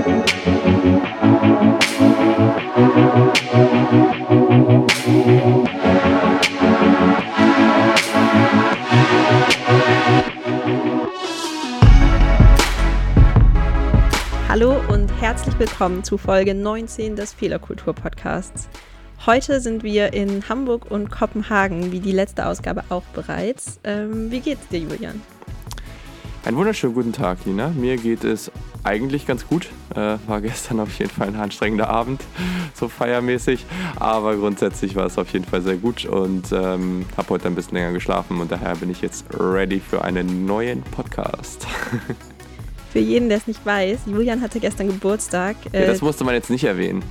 Hallo und herzlich willkommen zu Folge 19 des Fehlerkultur-Podcasts. Heute sind wir in Hamburg und Kopenhagen, wie die letzte Ausgabe auch bereits. Ähm, wie geht's dir, Julian? Einen wunderschönen guten Tag, Nina. Mir geht es eigentlich ganz gut. Äh, war gestern auf jeden Fall ein anstrengender Abend, so feiermäßig. Aber grundsätzlich war es auf jeden Fall sehr gut und ähm, habe heute ein bisschen länger geschlafen und daher bin ich jetzt ready für einen neuen Podcast. Für jeden, der es nicht weiß, Julian hatte gestern Geburtstag. Ja, das äh, musste man jetzt nicht erwähnen.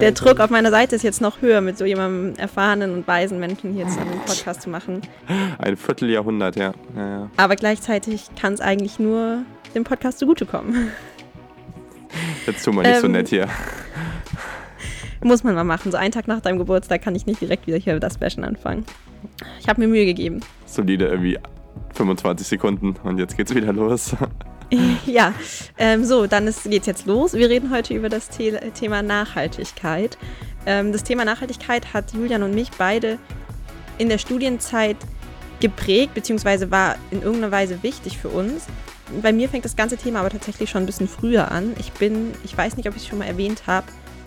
der Druck auf meiner Seite ist jetzt noch höher, mit so jemandem erfahrenen und weisen Menschen hier einen Podcast zu machen. Ein Vierteljahrhundert, ja. ja, ja. Aber gleichzeitig kann es eigentlich nur dem Podcast zugutekommen. Jetzt tun wir nicht ähm, so nett hier. Muss man mal machen. So einen Tag nach deinem Geburtstag kann ich nicht direkt wieder hier das Bashen anfangen. Ich habe mir Mühe gegeben. Solide irgendwie 25 Sekunden und jetzt geht's wieder los. ja, ähm, so, dann geht es jetzt los. Wir reden heute über das The Thema Nachhaltigkeit. Ähm, das Thema Nachhaltigkeit hat Julian und mich beide in der Studienzeit geprägt, beziehungsweise war in irgendeiner Weise wichtig für uns. Bei mir fängt das ganze Thema aber tatsächlich schon ein bisschen früher an. Ich bin, ich weiß nicht, ob ich es schon mal erwähnt habe,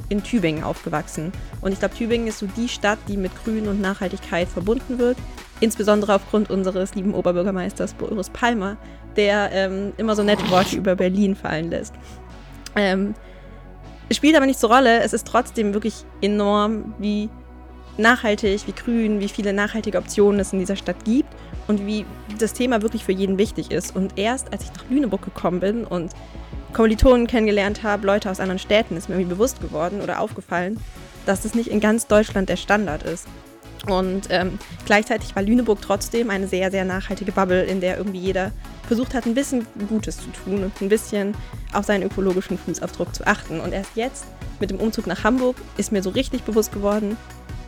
in Tübingen aufgewachsen. Und ich glaube, Tübingen ist so die Stadt, die mit Grün und Nachhaltigkeit verbunden wird. Insbesondere aufgrund unseres lieben Oberbürgermeisters Boris Palmer, der ähm, immer so nette Worte über Berlin fallen lässt. Ähm, spielt aber nicht zur Rolle. Es ist trotzdem wirklich enorm, wie nachhaltig, wie grün, wie viele nachhaltige Optionen es in dieser Stadt gibt und wie das Thema wirklich für jeden wichtig ist. Und erst als ich nach Lüneburg gekommen bin und Kommilitonen kennengelernt habe, Leute aus anderen Städten, ist mir irgendwie bewusst geworden oder aufgefallen, dass das nicht in ganz Deutschland der Standard ist. Und ähm, gleichzeitig war Lüneburg trotzdem eine sehr, sehr nachhaltige Bubble, in der irgendwie jeder versucht hat, ein bisschen Gutes zu tun und ein bisschen auf seinen ökologischen Fußabdruck zu achten. Und erst jetzt, mit dem Umzug nach Hamburg, ist mir so richtig bewusst geworden,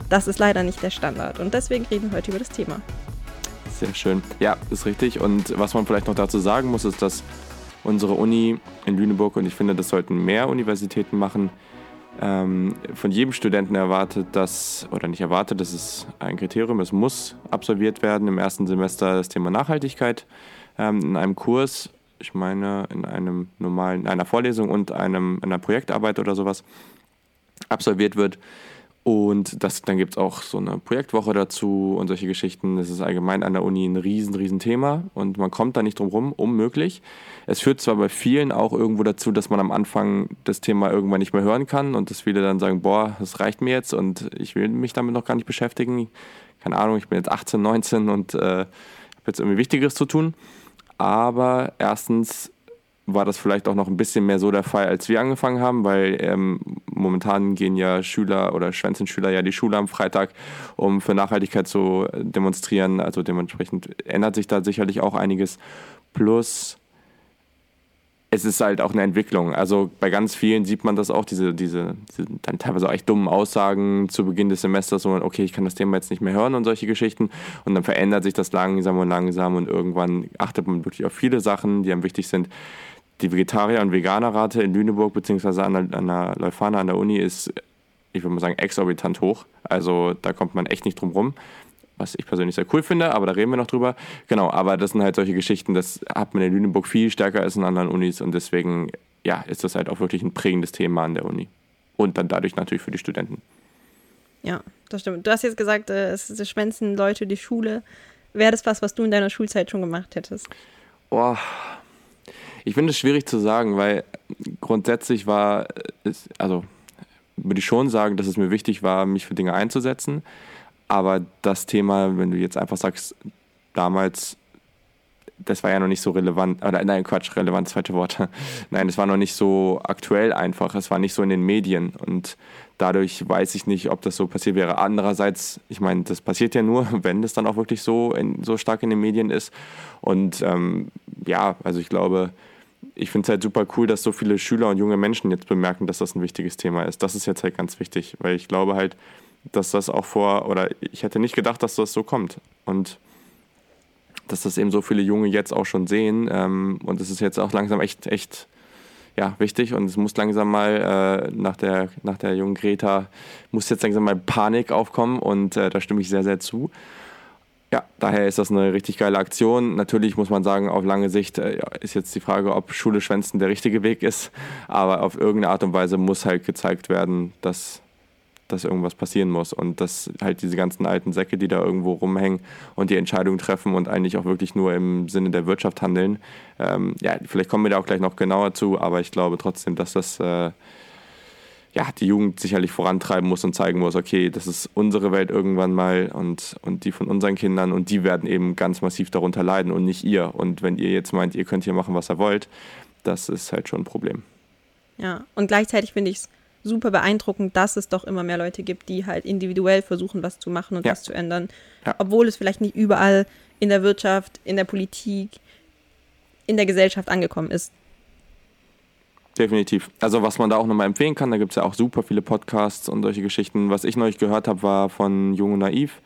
das ist leider nicht der Standard. Und deswegen reden wir heute über das Thema. Sehr schön. Ja, ist richtig. Und was man vielleicht noch dazu sagen muss, ist, dass unsere Uni in Lüneburg, und ich finde, das sollten mehr Universitäten machen, ähm, von jedem Studenten erwartet, dass, oder nicht erwartet, das ist ein Kriterium, es muss absolviert werden im ersten Semester das Thema Nachhaltigkeit ähm, in einem Kurs, ich meine in einem normalen, einer Vorlesung und einem, einer Projektarbeit oder sowas absolviert wird. Und das, dann gibt es auch so eine Projektwoche dazu und solche Geschichten. Das ist allgemein an der Uni ein riesen, riesen Thema und man kommt da nicht drum rum, unmöglich. Es führt zwar bei vielen auch irgendwo dazu, dass man am Anfang das Thema irgendwann nicht mehr hören kann und dass viele dann sagen, boah, das reicht mir jetzt und ich will mich damit noch gar nicht beschäftigen. Keine Ahnung, ich bin jetzt 18, 19 und äh, habe jetzt irgendwie Wichtigeres zu tun. Aber erstens war das vielleicht auch noch ein bisschen mehr so der Fall, als wir angefangen haben, weil ähm, momentan gehen ja Schüler oder schwänzen Schüler ja die Schule am Freitag, um für Nachhaltigkeit zu demonstrieren. Also dementsprechend ändert sich da sicherlich auch einiges. Plus es ist halt auch eine Entwicklung. Also bei ganz vielen sieht man das auch, diese, diese, diese dann teilweise auch echt dummen Aussagen zu Beginn des Semesters, wo man, okay, ich kann das Thema jetzt nicht mehr hören und solche Geschichten. Und dann verändert sich das langsam und langsam und irgendwann achtet man wirklich auf viele Sachen, die einem wichtig sind die Vegetarier- und Veganerrate in Lüneburg bzw. An, der, an der Leuphana an der Uni ist, ich würde mal sagen, exorbitant hoch. Also da kommt man echt nicht drum rum, was ich persönlich sehr cool finde, aber da reden wir noch drüber. Genau, aber das sind halt solche Geschichten, das hat man in Lüneburg viel stärker als in anderen Unis und deswegen ja, ist das halt auch wirklich ein prägendes Thema an der Uni. Und dann dadurch natürlich für die Studenten. Ja, das stimmt. Du hast jetzt gesagt, äh, es schwänzen Leute die Schule. Wäre das was, was du in deiner Schulzeit schon gemacht hättest? Oh, ich finde es schwierig zu sagen, weil grundsätzlich war es, also würde ich schon sagen, dass es mir wichtig war, mich für Dinge einzusetzen. Aber das Thema, wenn du jetzt einfach sagst, damals, das war ja noch nicht so relevant, oder nein, Quatsch, relevant, zweite Worte. Nein, es war noch nicht so aktuell einfach, es war nicht so in den Medien und dadurch weiß ich nicht, ob das so passiert wäre. Andererseits, ich meine, das passiert ja nur, wenn es dann auch wirklich so, in, so stark in den Medien ist. Und ähm, ja, also ich glaube, ich finde es halt super cool, dass so viele Schüler und junge Menschen jetzt bemerken, dass das ein wichtiges Thema ist. Das ist jetzt halt ganz wichtig, weil ich glaube halt, dass das auch vor, oder ich hätte nicht gedacht, dass das so kommt. Und dass das eben so viele Junge jetzt auch schon sehen. Ähm, und es ist jetzt auch langsam echt, echt, ja, wichtig und es muss langsam mal äh, nach, der, nach der jungen Greta, muss jetzt langsam mal Panik aufkommen und äh, da stimme ich sehr, sehr zu. Ja, daher ist das eine richtig geile Aktion. Natürlich muss man sagen, auf lange Sicht äh, ist jetzt die Frage, ob Schule schwänzen der richtige Weg ist, aber auf irgendeine Art und Weise muss halt gezeigt werden, dass dass irgendwas passieren muss und dass halt diese ganzen alten Säcke, die da irgendwo rumhängen und die Entscheidungen treffen und eigentlich auch wirklich nur im Sinne der Wirtschaft handeln. Ähm, ja, vielleicht kommen wir da auch gleich noch genauer zu, aber ich glaube trotzdem, dass das äh, ja, die Jugend sicherlich vorantreiben muss und zeigen muss, okay, das ist unsere Welt irgendwann mal und, und die von unseren Kindern und die werden eben ganz massiv darunter leiden und nicht ihr. Und wenn ihr jetzt meint, ihr könnt hier machen, was ihr wollt, das ist halt schon ein Problem. Ja, und gleichzeitig finde ich es super beeindruckend, dass es doch immer mehr Leute gibt, die halt individuell versuchen, was zu machen und ja. was zu ändern. Ja. Obwohl es vielleicht nicht überall in der Wirtschaft, in der Politik, in der Gesellschaft angekommen ist. Definitiv. Also was man da auch nochmal empfehlen kann, da gibt es ja auch super viele Podcasts und solche Geschichten. Was ich neulich gehört habe, war von Jung und Naiv.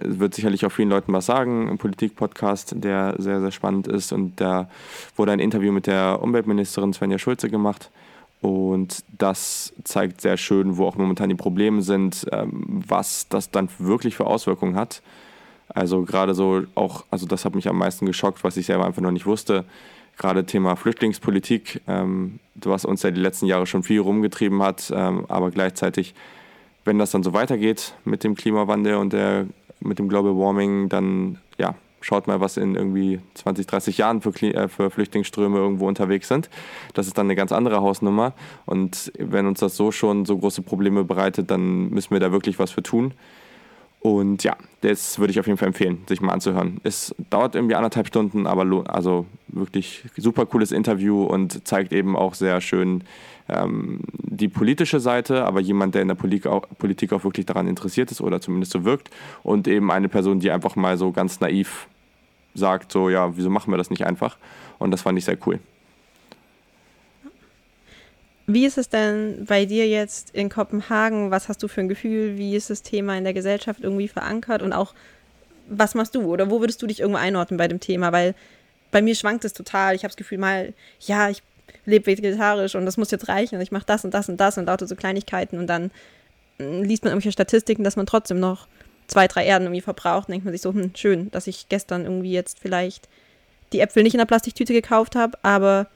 Wird sicherlich auch vielen Leuten was sagen, ein Politik-Podcast, der sehr, sehr spannend ist. Und da wurde ein Interview mit der Umweltministerin Svenja Schulze gemacht. Und das zeigt sehr schön, wo auch momentan die Probleme sind, ähm, was das dann wirklich für Auswirkungen hat. Also gerade so auch, also das hat mich am meisten geschockt, was ich selber einfach noch nicht wusste. Gerade Thema Flüchtlingspolitik, ähm, was uns ja die letzten Jahre schon viel rumgetrieben hat, ähm, aber gleichzeitig, wenn das dann so weitergeht mit dem Klimawandel und der, mit dem Global Warming, dann schaut mal, was in irgendwie 20, 30 Jahren für, äh, für Flüchtlingsströme irgendwo unterwegs sind. Das ist dann eine ganz andere Hausnummer. Und wenn uns das so schon so große Probleme bereitet, dann müssen wir da wirklich was für tun. Und ja, das würde ich auf jeden Fall empfehlen, sich mal anzuhören. Es dauert irgendwie anderthalb Stunden, aber also wirklich super cooles Interview und zeigt eben auch sehr schön ähm, die politische Seite, aber jemand, der in der Politik auch, Politik auch wirklich daran interessiert ist oder zumindest so wirkt. Und eben eine Person, die einfach mal so ganz naiv sagt, so, ja, wieso machen wir das nicht einfach? Und das fand ich sehr cool. Wie ist es denn bei dir jetzt in Kopenhagen? Was hast du für ein Gefühl? Wie ist das Thema in der Gesellschaft irgendwie verankert? Und auch, was machst du? Oder wo würdest du dich irgendwo einordnen bei dem Thema? Weil bei mir schwankt es total. Ich habe das Gefühl, mal, ja, ich lebe vegetarisch und das muss jetzt reichen und ich mache das und das und das und lauter so Kleinigkeiten und dann hm, liest man irgendwelche Statistiken, dass man trotzdem noch zwei, drei Erden irgendwie verbraucht, denkt man sich so, hm, schön, dass ich gestern irgendwie jetzt vielleicht die Äpfel nicht in der Plastiktüte gekauft habe, aber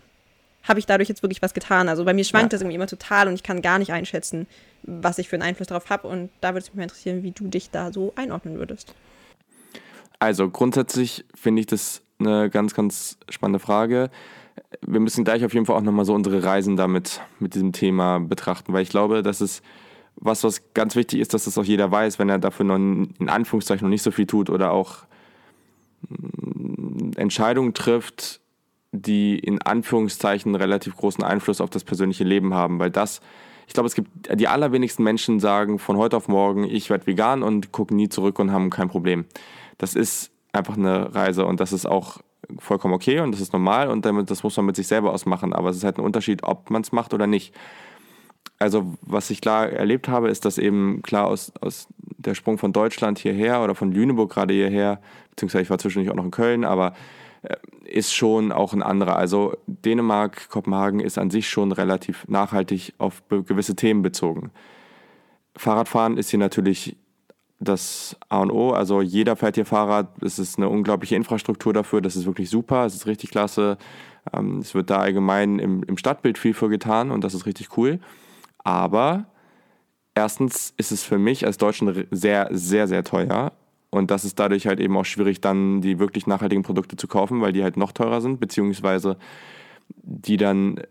habe ich dadurch jetzt wirklich was getan? Also bei mir schwankt ja. das irgendwie immer total und ich kann gar nicht einschätzen, was ich für einen Einfluss darauf habe und da würde es mich mal interessieren, wie du dich da so einordnen würdest. Also grundsätzlich finde ich das eine ganz, ganz spannende Frage. Wir müssen gleich auf jeden Fall auch nochmal so unsere Reisen damit mit diesem Thema betrachten, weil ich glaube, dass es was, was ganz wichtig ist, dass das auch jeder weiß, wenn er dafür noch in Anführungszeichen noch nicht so viel tut oder auch mm, Entscheidungen trifft, die in Anführungszeichen relativ großen Einfluss auf das persönliche Leben haben, weil das, ich glaube, es gibt die allerwenigsten Menschen sagen von heute auf morgen, ich werde vegan und gucken nie zurück und haben kein Problem. Das ist einfach eine Reise und das ist auch vollkommen okay und das ist normal und damit, das muss man mit sich selber ausmachen, aber es ist halt ein Unterschied, ob man es macht oder nicht also was ich klar erlebt habe, ist, dass eben klar aus, aus der Sprung von Deutschland hierher oder von Lüneburg gerade hierher, beziehungsweise ich war zwischendurch auch noch in Köln, aber äh, ist schon auch ein anderer. Also Dänemark, Kopenhagen ist an sich schon relativ nachhaltig auf gewisse Themen bezogen. Fahrradfahren ist hier natürlich das A und O. Also jeder fährt hier Fahrrad. Es ist eine unglaubliche Infrastruktur dafür. Das ist wirklich super. Es ist richtig klasse. Ähm, es wird da allgemein im, im Stadtbild viel für getan und das ist richtig cool. Aber erstens ist es für mich als Deutschen sehr, sehr, sehr teuer. Und das ist dadurch halt eben auch schwierig, dann die wirklich nachhaltigen Produkte zu kaufen, weil die halt noch teurer sind, beziehungsweise die dann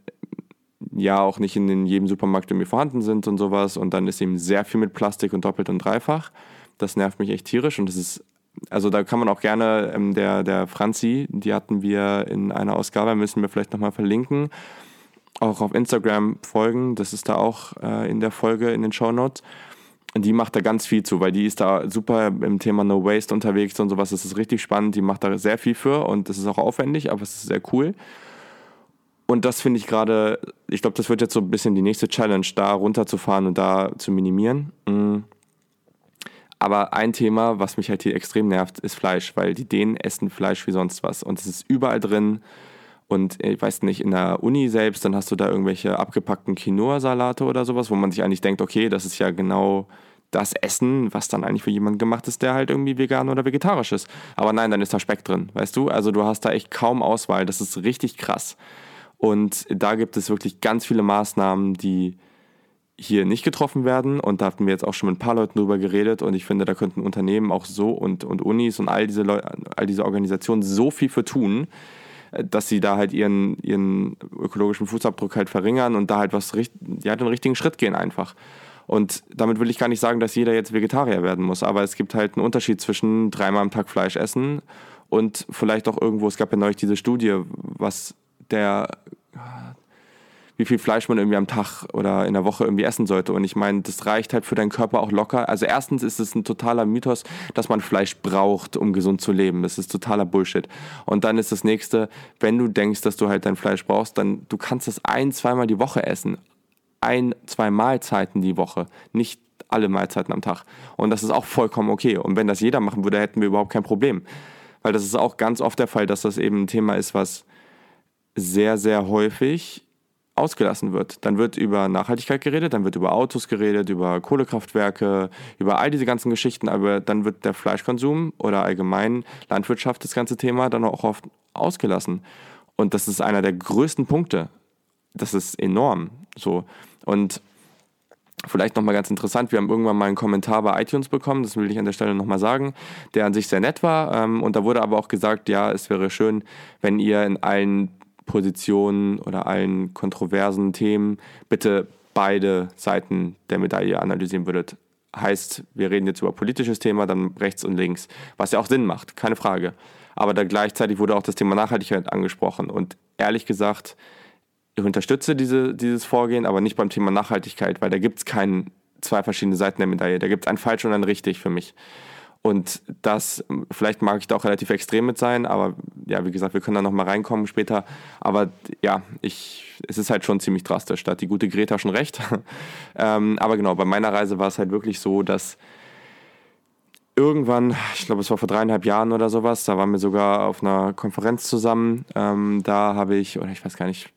ja auch nicht in jedem Supermarkt irgendwie vorhanden sind und sowas. Und dann ist eben sehr viel mit Plastik und doppelt und dreifach. Das nervt mich echt tierisch und das ist, also da kann man auch gerne, ähm, der, der Franzi, die hatten wir in einer Ausgabe, müssen wir vielleicht nochmal verlinken auch auf Instagram folgen. Das ist da auch äh, in der Folge in den Show Notes. Die macht da ganz viel zu, weil die ist da super im Thema No Waste unterwegs und sowas. Das ist richtig spannend. Die macht da sehr viel für und das ist auch aufwendig, aber es ist sehr cool. Und das finde ich gerade, ich glaube, das wird jetzt so ein bisschen die nächste Challenge, da runterzufahren und da zu minimieren. Mm. Aber ein Thema, was mich halt hier extrem nervt, ist Fleisch, weil die Dänen essen Fleisch wie sonst was. Und es ist überall drin Und ich weiß nicht, in der Uni selbst, dann hast du da irgendwelche abgepackten Quinoa-Salate oder sowas, wo man sich eigentlich denkt, okay, das ist ja genau das Essen, was dann eigentlich für jemanden gemacht ist, der halt irgendwie vegan oder vegetarisch ist. Aber nein, dann ist da Speck drin, weißt du? Also du hast da echt kaum Auswahl. Das ist richtig krass. Und da gibt es wirklich ganz viele Maßnahmen, die hier nicht getroffen werden. Und da hatten wir jetzt auch schon mit ein paar Leuten drüber geredet. Und ich finde, da könnten Unternehmen auch so und, und Unis und all diese, Leu all diese Organisationen so viel für tun, dass sie da halt ihren, ihren ökologischen Fußabdruck halt verringern und da halt was ja, den richtigen Schritt gehen einfach. Und damit will ich gar nicht sagen, dass jeder jetzt Vegetarier werden muss, aber es gibt halt einen Unterschied zwischen dreimal am Tag Fleisch essen und vielleicht auch irgendwo, es gab ja neulich diese Studie, was der wie viel Fleisch man irgendwie am Tag oder in der Woche irgendwie essen sollte. Und ich meine, das reicht halt für deinen Körper auch locker. Also erstens ist es ein totaler Mythos, dass man Fleisch braucht, um gesund zu leben. Das ist totaler Bullshit. Und dann ist das nächste, wenn du denkst, dass du halt dein Fleisch brauchst, dann du kannst es ein, zweimal die Woche essen. Ein, zwei Mahlzeiten die Woche. Nicht alle Mahlzeiten am Tag. Und das ist auch vollkommen okay. Und wenn das jeder machen würde, hätten wir überhaupt kein Problem. Weil das ist auch ganz oft der Fall, dass das eben ein Thema ist, was sehr, sehr häufig ausgelassen wird. Dann wird über Nachhaltigkeit geredet, dann wird über Autos geredet, über Kohlekraftwerke, über all diese ganzen Geschichten, aber dann wird der Fleischkonsum oder allgemein Landwirtschaft, das ganze Thema, dann auch oft ausgelassen. Und das ist einer der größten Punkte. Das ist enorm. So. Und Vielleicht nochmal ganz interessant, wir haben irgendwann mal einen Kommentar bei iTunes bekommen, das will ich an der Stelle nochmal sagen, der an sich sehr nett war. Ähm, und da wurde aber auch gesagt, ja, es wäre schön, wenn ihr in allen Positionen oder allen kontroversen Themen bitte beide Seiten der Medaille analysieren würdet. Heißt, wir reden jetzt über politisches Thema, dann rechts und links, was ja auch Sinn macht, keine Frage. Aber da gleichzeitig wurde auch das Thema Nachhaltigkeit angesprochen. Und ehrlich gesagt, ich unterstütze diese, dieses Vorgehen, aber nicht beim Thema Nachhaltigkeit, weil da gibt es keine zwei verschiedene Seiten der Medaille. Da gibt es ein falsch und ein richtig für mich. Und das, vielleicht mag ich da auch relativ extrem mit sein, aber ja, wie gesagt, wir können da nochmal reinkommen später. Aber ja, ich, es ist halt schon ziemlich drastisch. Da hat die gute Greta schon recht. ähm, aber genau, bei meiner Reise war es halt wirklich so, dass irgendwann, ich glaube, es war vor dreieinhalb Jahren oder sowas, da waren wir sogar auf einer Konferenz zusammen. Ähm, da habe ich, oder ich weiß gar nicht,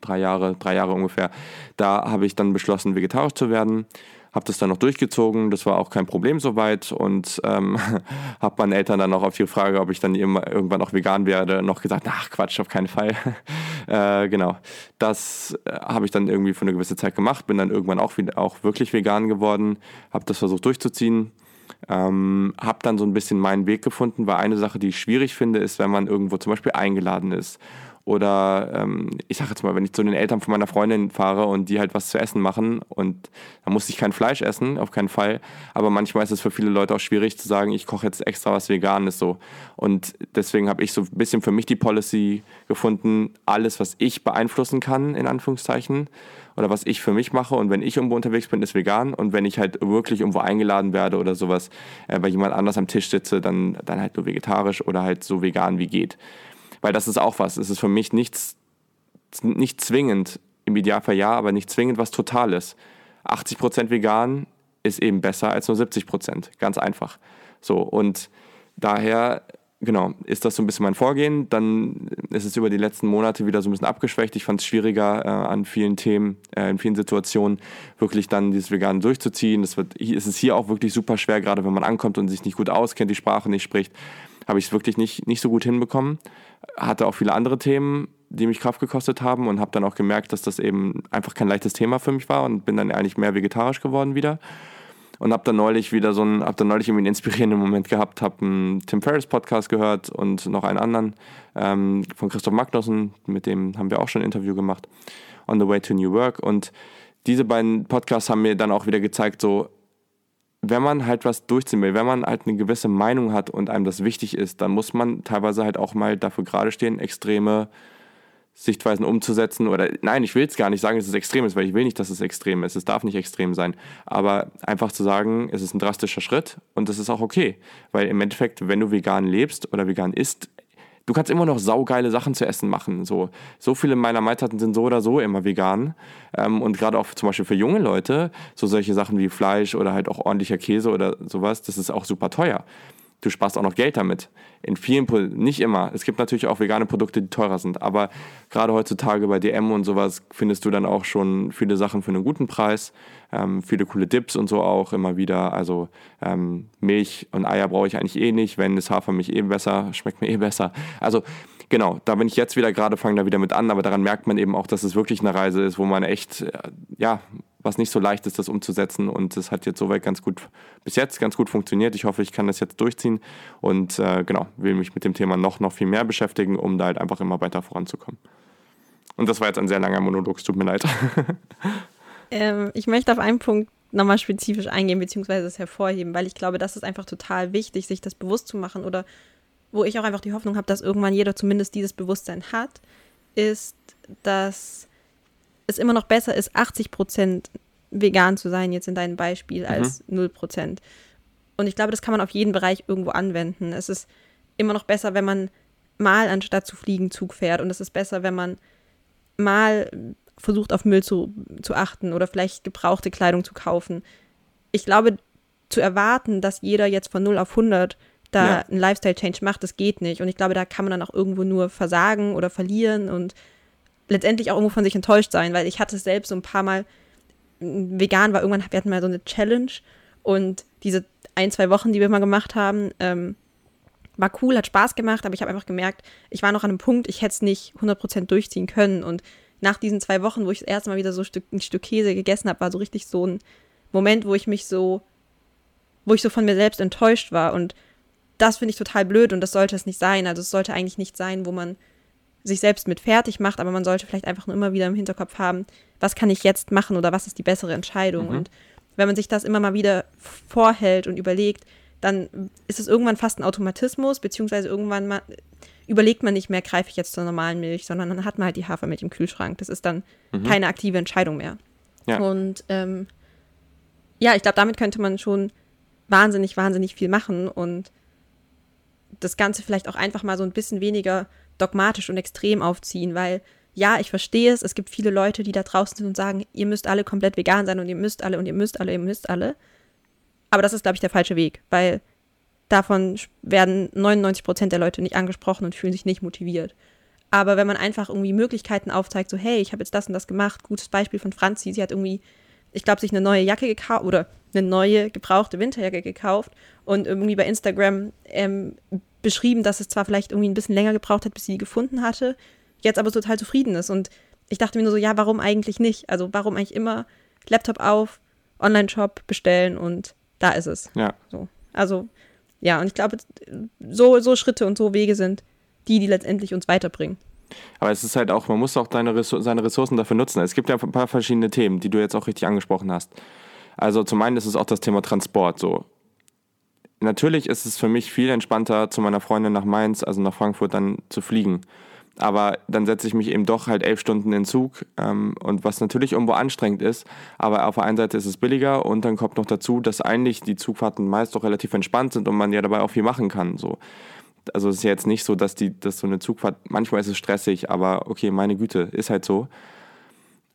drei Jahre, drei Jahre ungefähr, da habe ich dann beschlossen, vegetarisch zu werden habe das dann noch durchgezogen, das war auch kein Problem soweit und ähm, habe meinen Eltern dann noch auf die Frage, ob ich dann irgendwann auch vegan werde, noch gesagt, ach Quatsch, auf keinen Fall. äh, genau, das äh, habe ich dann irgendwie für eine gewisse Zeit gemacht, bin dann irgendwann auch, auch wirklich vegan geworden, habe das versucht durchzuziehen. Ähm, habe dann so ein bisschen meinen Weg gefunden, weil eine Sache, die ich schwierig finde, ist, wenn man irgendwo zum Beispiel eingeladen ist oder ähm, ich sage jetzt mal, wenn ich zu den Eltern von meiner Freundin fahre und die halt was zu essen machen und da muss ich kein Fleisch essen, auf keinen Fall. Aber manchmal ist es für viele Leute auch schwierig zu sagen, ich koche jetzt extra was Veganes so. Und deswegen habe ich so ein bisschen für mich die Policy gefunden, alles, was ich beeinflussen kann, in Anführungszeichen, oder was ich für mich mache und wenn ich irgendwo unterwegs bin, ist vegan und wenn ich halt wirklich irgendwo eingeladen werde oder sowas, äh, bei jemand anders am Tisch sitze, dann, dann halt nur vegetarisch oder halt so vegan wie geht. Weil das ist auch was. Es ist für mich nichts, nicht zwingend, im Idealfall ja, aber nicht zwingend was Totales. 80% vegan ist eben besser als nur 70%. Ganz einfach. So, und daher, genau, ist das so ein bisschen mein Vorgehen. Dann ist es über die letzten Monate wieder so ein bisschen abgeschwächt. Ich fand es schwieriger, äh, an vielen Themen, äh, in vielen Situationen wirklich dann dieses Vegan durchzuziehen. Es wird, ist es hier auch wirklich super schwer, gerade wenn man ankommt und sich nicht gut auskennt, die Sprache nicht spricht habe ich es wirklich nicht, nicht so gut hinbekommen. Hatte auch viele andere Themen, die mich Kraft gekostet haben und habe dann auch gemerkt, dass das eben einfach kein leichtes Thema für mich war und bin dann eigentlich mehr vegetarisch geworden wieder. Und habe dann neulich wieder so einen, habe dann neulich irgendwie einen inspirierenden Moment gehabt, habe einen Tim Ferriss Podcast gehört und noch einen anderen ähm, von Christoph Magnussen, mit dem haben wir auch schon ein Interview gemacht, On the Way to New Work. Und diese beiden Podcasts haben mir dann auch wieder gezeigt, so wenn man halt was durchziehen will, wenn man halt eine gewisse Meinung hat und einem das wichtig ist, dann muss man teilweise halt auch mal dafür gerade stehen, extreme Sichtweisen umzusetzen. Oder nein, ich will es gar nicht sagen, dass es extrem ist, weil ich will nicht, dass es extrem ist. Es darf nicht extrem sein. Aber einfach zu sagen, es ist ein drastischer Schritt und das ist auch okay. Weil im Endeffekt, wenn du vegan lebst oder vegan isst, du kannst immer noch saugeile Sachen zu essen machen. So, so viele meiner Mahlzeiten sind so oder so immer vegan. Ähm, und gerade auch zum Beispiel für junge Leute, so solche Sachen wie Fleisch oder halt auch ordentlicher Käse oder sowas, das ist auch super teuer. Du sparst auch noch Geld damit. In vielen, nicht immer. Es gibt natürlich auch vegane Produkte, die teurer sind, aber gerade heutzutage bei DM und sowas findest du dann auch schon viele Sachen für einen guten Preis. Ähm, viele coole Dips und so auch immer wieder. Also ähm, Milch und Eier brauche ich eigentlich eh nicht. Wenn es Hafermilch eh besser, schmeckt mir eh besser. Also genau, da bin ich jetzt wieder gerade, fange da wieder mit an, aber daran merkt man eben auch, dass es wirklich eine Reise ist, wo man echt, äh, ja, was nicht so leicht ist, das umzusetzen. Und es hat jetzt soweit ganz gut, bis jetzt ganz gut funktioniert. Ich hoffe, ich kann das jetzt durchziehen und äh, genau, will mich mit dem Thema noch, noch viel mehr beschäftigen, um da halt einfach immer weiter voranzukommen. Und das war jetzt ein sehr langer Monolog, es tut mir leid. Ähm, ich möchte auf einen Punkt nochmal spezifisch eingehen, beziehungsweise es hervorheben, weil ich glaube, das ist einfach total wichtig, sich das bewusst zu machen oder wo ich auch einfach die Hoffnung habe, dass irgendwann jeder zumindest dieses Bewusstsein hat, ist, dass es immer noch besser ist, 80 Prozent vegan zu sein, jetzt in deinem Beispiel, mhm. als mhm. 0 Prozent. Und ich glaube, das kann man auf jeden Bereich irgendwo anwenden. Es ist immer noch besser, wenn man mal anstatt zu fliegen Zug fährt und es ist besser, wenn man mal versucht, auf Müll zu, zu achten oder vielleicht gebrauchte Kleidung zu kaufen. Ich glaube, zu erwarten, dass jeder jetzt von 0 auf 100 da ja. einen Lifestyle-Change macht, das geht nicht. Und ich glaube, da kann man dann auch irgendwo nur versagen oder verlieren und letztendlich auch irgendwo von sich enttäuscht sein, weil ich hatte es selbst so ein paar Mal, vegan war irgendwann, wir hatten mal so eine Challenge und diese ein, zwei Wochen, die wir mal gemacht haben, ähm, war cool, hat Spaß gemacht, aber ich habe einfach gemerkt, ich war noch an einem Punkt, ich hätte es nicht 100% durchziehen können und nach diesen zwei Wochen, wo ich das erste Mal wieder so ein Stück Käse gegessen habe, war so richtig so ein Moment, wo ich mich so, wo ich so von mir selbst enttäuscht war. Und das finde ich total blöd und das sollte es nicht sein. Also es sollte eigentlich nicht sein, wo man sich selbst mit fertig macht, aber man sollte vielleicht einfach nur immer wieder im Hinterkopf haben, was kann ich jetzt machen oder was ist die bessere Entscheidung. Mhm. Und wenn man sich das immer mal wieder vorhält und überlegt, dann ist es irgendwann fast ein Automatismus, beziehungsweise irgendwann mal überlegt man nicht mehr, greife ich jetzt zur normalen Milch, sondern dann hat man halt die Hafermilch im Kühlschrank. Das ist dann mhm. keine aktive Entscheidung mehr. Ja. Und ähm, ja, ich glaube, damit könnte man schon wahnsinnig, wahnsinnig viel machen und das Ganze vielleicht auch einfach mal so ein bisschen weniger dogmatisch und extrem aufziehen, weil ja, ich verstehe es, es gibt viele Leute, die da draußen sind und sagen, ihr müsst alle komplett vegan sein und ihr müsst alle und ihr müsst alle, ihr müsst alle. Aber das ist, glaube ich, der falsche Weg, weil davon werden 99 Prozent der Leute nicht angesprochen und fühlen sich nicht motiviert. Aber wenn man einfach irgendwie Möglichkeiten aufzeigt, so hey, ich habe jetzt das und das gemacht, gutes Beispiel von Franzi, sie hat irgendwie, ich glaube, sich eine neue Jacke gekauft oder eine neue gebrauchte Winterjacke gekauft und irgendwie bei Instagram ähm, beschrieben, dass es zwar vielleicht irgendwie ein bisschen länger gebraucht hat, bis sie die gefunden hatte, jetzt aber total zufrieden ist. Und ich dachte mir nur so, ja, warum eigentlich nicht? Also warum eigentlich immer Laptop auf, Online-Shop bestellen und da ist es. Ja. So. Also ja, und ich glaube, so, so Schritte und so Wege sind die, die letztendlich uns weiterbringen. Aber es ist halt auch, man muss auch Ressourcen, seine Ressourcen dafür nutzen. Es gibt ja ein paar verschiedene Themen, die du jetzt auch richtig angesprochen hast. Also zum einen ist es auch das Thema Transport so. Natürlich ist es für mich viel entspannter, zu meiner Freundin nach Mainz, also nach Frankfurt, dann zu fliegen. Aber dann setze ich mich eben doch halt elf Stunden in Zug ähm, und was natürlich irgendwo anstrengend ist. Aber auf der einen Seite ist es billiger und dann kommt noch dazu, dass eigentlich die Zugfahrten meist doch relativ entspannt sind und man ja dabei auch viel machen kann. So. Also es ist ja jetzt nicht so, dass die, dass so eine Zugfahrt, manchmal ist es stressig, aber okay, meine Güte, ist halt so.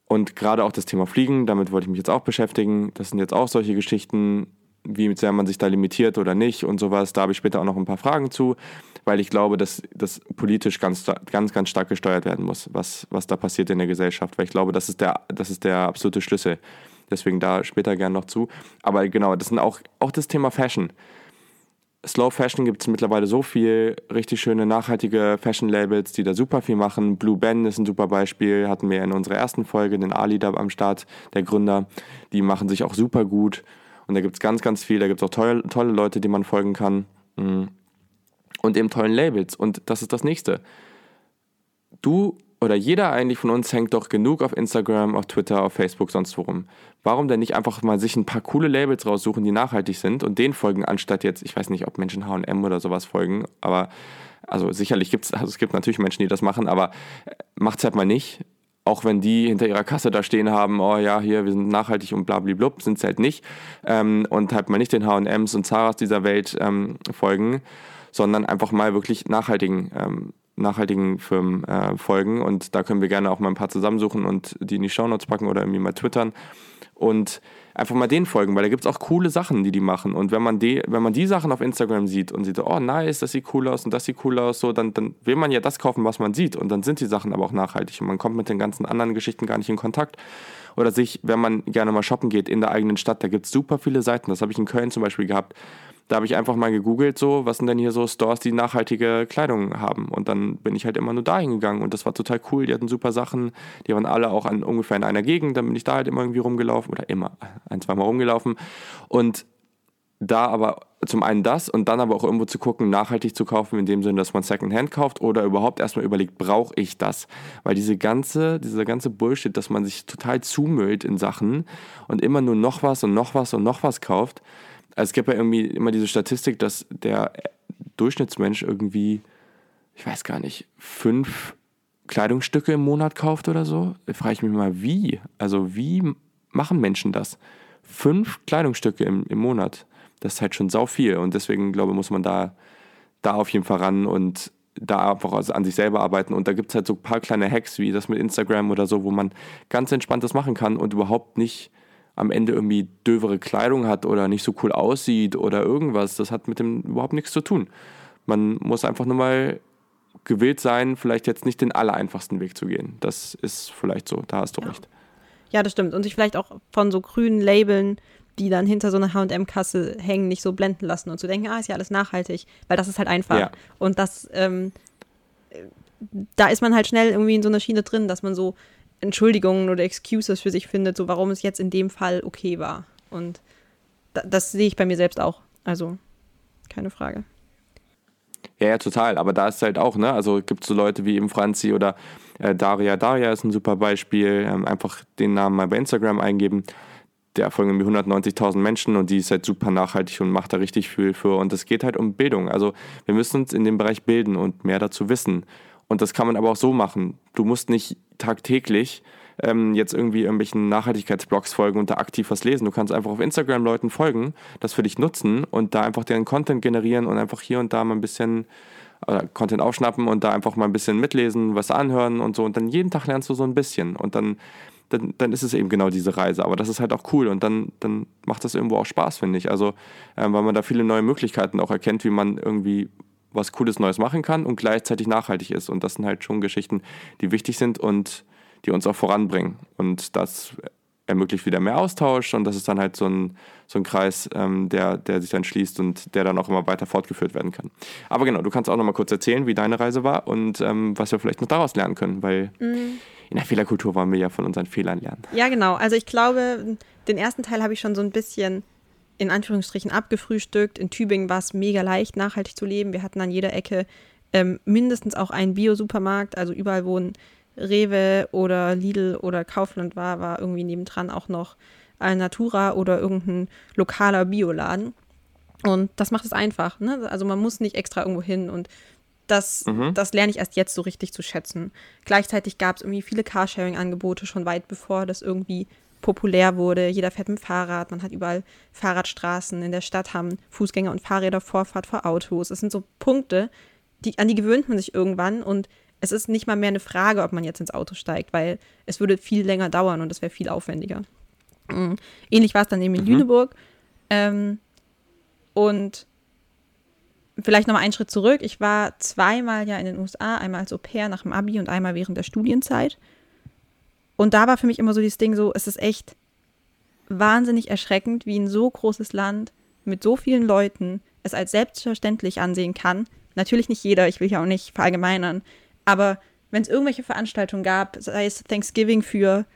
Und gerade auch das Thema Fliegen, damit wollte ich mich jetzt auch beschäftigen. Das sind jetzt auch solche Geschichten, wie sehr man sich da limitiert oder nicht und sowas. Da habe ich später auch noch ein paar Fragen zu weil ich glaube, dass das politisch ganz, ganz, ganz stark gesteuert werden muss, was, was da passiert in der Gesellschaft. Weil ich glaube, das ist der, das ist der absolute Schlüssel. Deswegen da später gern noch zu. Aber genau, das sind auch, auch das Thema Fashion. Slow Fashion gibt es mittlerweile so viel richtig schöne, nachhaltige Fashion-Labels, die da super viel machen. Blue Ben ist ein super Beispiel, hatten wir in unserer ersten Folge, den Ali da am Start, der Gründer. Die machen sich auch super gut. Und da gibt es ganz, ganz viel. Da gibt es auch tolle, tolle Leute, die man folgen kann. Mhm und eben tollen Labels. Und das ist das nächste. Du oder jeder eigentlich von uns hängt doch genug auf Instagram, auf Twitter, auf Facebook, sonst worum. Warum denn nicht einfach mal sich ein paar coole Labels raussuchen, die nachhaltig sind und denen folgen, anstatt jetzt, ich weiß nicht, ob Menschen HM oder sowas folgen, aber also sicherlich gibt es, also es gibt natürlich Menschen, die das machen, aber äh, macht's halt mal nicht. Auch wenn die hinter ihrer Kasse da stehen haben, oh ja, hier, wir sind nachhaltig und blablablub, sind sie halt nicht. Ähm, und halt mal nicht den HMs und Zaras dieser Welt ähm, folgen sondern einfach mal wirklich nachhaltigen, ähm, nachhaltigen Firmen äh, folgen. Und da können wir gerne auch mal ein paar zusammensuchen und die in die Shownotes packen oder irgendwie mal twittern. und einfach mal denen folgen, weil da gibt es auch coole Sachen, die die machen. Und wenn man, die, wenn man die Sachen auf Instagram sieht und sieht, oh nice, das sieht cool aus und das sieht cool aus, so, dann, dann will man ja das kaufen, was man sieht. Und dann sind die Sachen aber auch nachhaltig und man kommt mit den ganzen anderen Geschichten gar nicht in Kontakt. Oder sich, wenn man gerne mal shoppen geht in der eigenen Stadt, da gibt es super viele Seiten. Das habe ich in Köln zum Beispiel gehabt da habe ich einfach mal gegoogelt, so, was sind denn hier so Stores, die nachhaltige Kleidung haben. Und dann bin ich halt immer nur dahin gegangen und das war total cool. Die hatten super Sachen, die waren alle auch an, ungefähr in einer Gegend. Dann bin ich da halt immer irgendwie rumgelaufen oder immer ein, zweimal rumgelaufen. Und da aber zum einen das und dann aber auch irgendwo zu gucken, nachhaltig zu kaufen, in dem Sinne, dass man Secondhand kauft oder überhaupt erstmal überlegt, brauche ich das? Weil diese ganze, dieser ganze Bullshit, dass man sich total zumüllt in Sachen und immer nur noch was und noch was und noch was kauft, also es gibt ja irgendwie immer diese Statistik, dass der Durchschnittsmensch irgendwie, ich weiß gar nicht, fünf Kleidungsstücke im Monat kauft oder so. Da frage ich mich mal, wie? Also wie machen Menschen das? Fünf Kleidungsstücke im, im Monat. Das ist halt schon sau viel. Und deswegen, glaube ich, muss man da, da auf jeden Fall ran und da einfach an sich selber arbeiten. Und da gibt es halt so ein paar kleine Hacks, wie das mit Instagram oder so, wo man ganz entspannt das machen kann und überhaupt nicht am Ende irgendwie dövere Kleidung hat oder nicht so cool aussieht oder irgendwas. Das hat mit dem überhaupt nichts zu tun. Man muss einfach nur mal gewillt sein, vielleicht jetzt nicht den allereinfachsten Weg zu gehen. Das ist vielleicht so, da hast du ja. recht. Ja, das stimmt. Und sich vielleicht auch von so grünen Labeln, die dann hinter so einer HM-Kasse hängen, nicht so blenden lassen und zu denken, ah, ist ja alles nachhaltig, weil das ist halt einfach. Ja. Und das, ähm, da ist man halt schnell irgendwie in so einer Schiene drin, dass man so Entschuldigungen oder Excuses für sich findet, so warum es jetzt in dem Fall okay war. Und da, das sehe ich bei mir selbst auch. Also, keine Frage. Ja, ja, total. Aber da ist halt auch, ne? Also gibt es so Leute wie eben Franzi oder äh, Daria. Daria ist ein super Beispiel. Ähm, einfach den Namen mal bei Instagram eingeben. Der folgen irgendwie 190.000 Menschen und die ist halt super nachhaltig und macht da richtig viel für. Und es geht halt um Bildung. Also wir müssen uns in dem Bereich bilden und mehr dazu wissen. Und das kann man aber auch so machen. Du musst nicht tagtäglich ähm, jetzt irgendwie irgendwelchen Nachhaltigkeitsblogs folgen und da aktiv was lesen. Du kannst einfach auf Instagram Leuten folgen, das für dich nutzen und da einfach deren Content generieren und einfach hier und da mal ein bisschen äh, Content aufschnappen und da einfach mal ein bisschen mitlesen, was anhören und so. Und dann jeden Tag lernst du so ein bisschen. Und dann, dann, dann ist es eben genau diese Reise. Aber das ist halt auch cool und dann, dann macht das irgendwo auch Spaß, finde ich. Also, äh, weil man da viele neue Möglichkeiten auch erkennt, wie man irgendwie was Cooles Neues machen kann und gleichzeitig nachhaltig ist. Und das sind halt schon Geschichten, die wichtig sind und die uns auch voranbringen. Und das ermöglicht wieder mehr Austausch und das ist dann halt so ein, so ein Kreis, ähm, der, der sich dann schließt und der dann auch immer weiter fortgeführt werden kann. Aber genau, du kannst auch noch mal kurz erzählen, wie deine Reise war und ähm, was wir vielleicht noch daraus lernen können, weil mhm. in der Fehlerkultur wollen wir ja von unseren Fehlern lernen. Ja, genau. Also ich glaube, den ersten Teil habe ich schon so ein bisschen in Anführungsstrichen abgefrühstückt. In Tübingen war es mega leicht, nachhaltig zu leben. Wir hatten an jeder Ecke ähm, mindestens auch einen Bio-Supermarkt. Also überall, wo ein Rewe oder Lidl oder Kaufland war, war irgendwie nebendran auch noch Alnatura oder irgendein lokaler Bioladen. Und das macht es einfach. Ne? Also man muss nicht extra irgendwo hin und das, mhm. das lerne ich erst jetzt so richtig zu schätzen. Gleichzeitig gab es irgendwie viele Carsharing-Angebote schon weit bevor das irgendwie populär wurde. Jeder fährt mit dem Fahrrad, man hat überall Fahrradstraßen. In der Stadt haben Fußgänger und Fahrräder Vorfahrt vor Autos. Es sind so Punkte, die, an die gewöhnt man sich irgendwann und es ist nicht mal mehr eine Frage, ob man jetzt ins Auto steigt, weil es würde viel länger dauern und es wäre viel aufwendiger. Mhm. Ähnlich war es dann eben in mhm. Lüneburg. Ähm, und vielleicht nochmal einen Schritt zurück. Ich war zweimal ja in den USA, einmal als Au pair nach dem Abi und einmal während der Studienzeit. Und da war für mich immer so dieses Ding so, es ist echt wahnsinnig erschreckend, wie ein so großes Land mit so vielen Leuten es als selbstverständlich ansehen kann. Natürlich nicht jeder, ich will ja auch nicht verallgemeinern, aber wenn es irgendwelche Veranstaltungen gab, sei es Thanksgiving für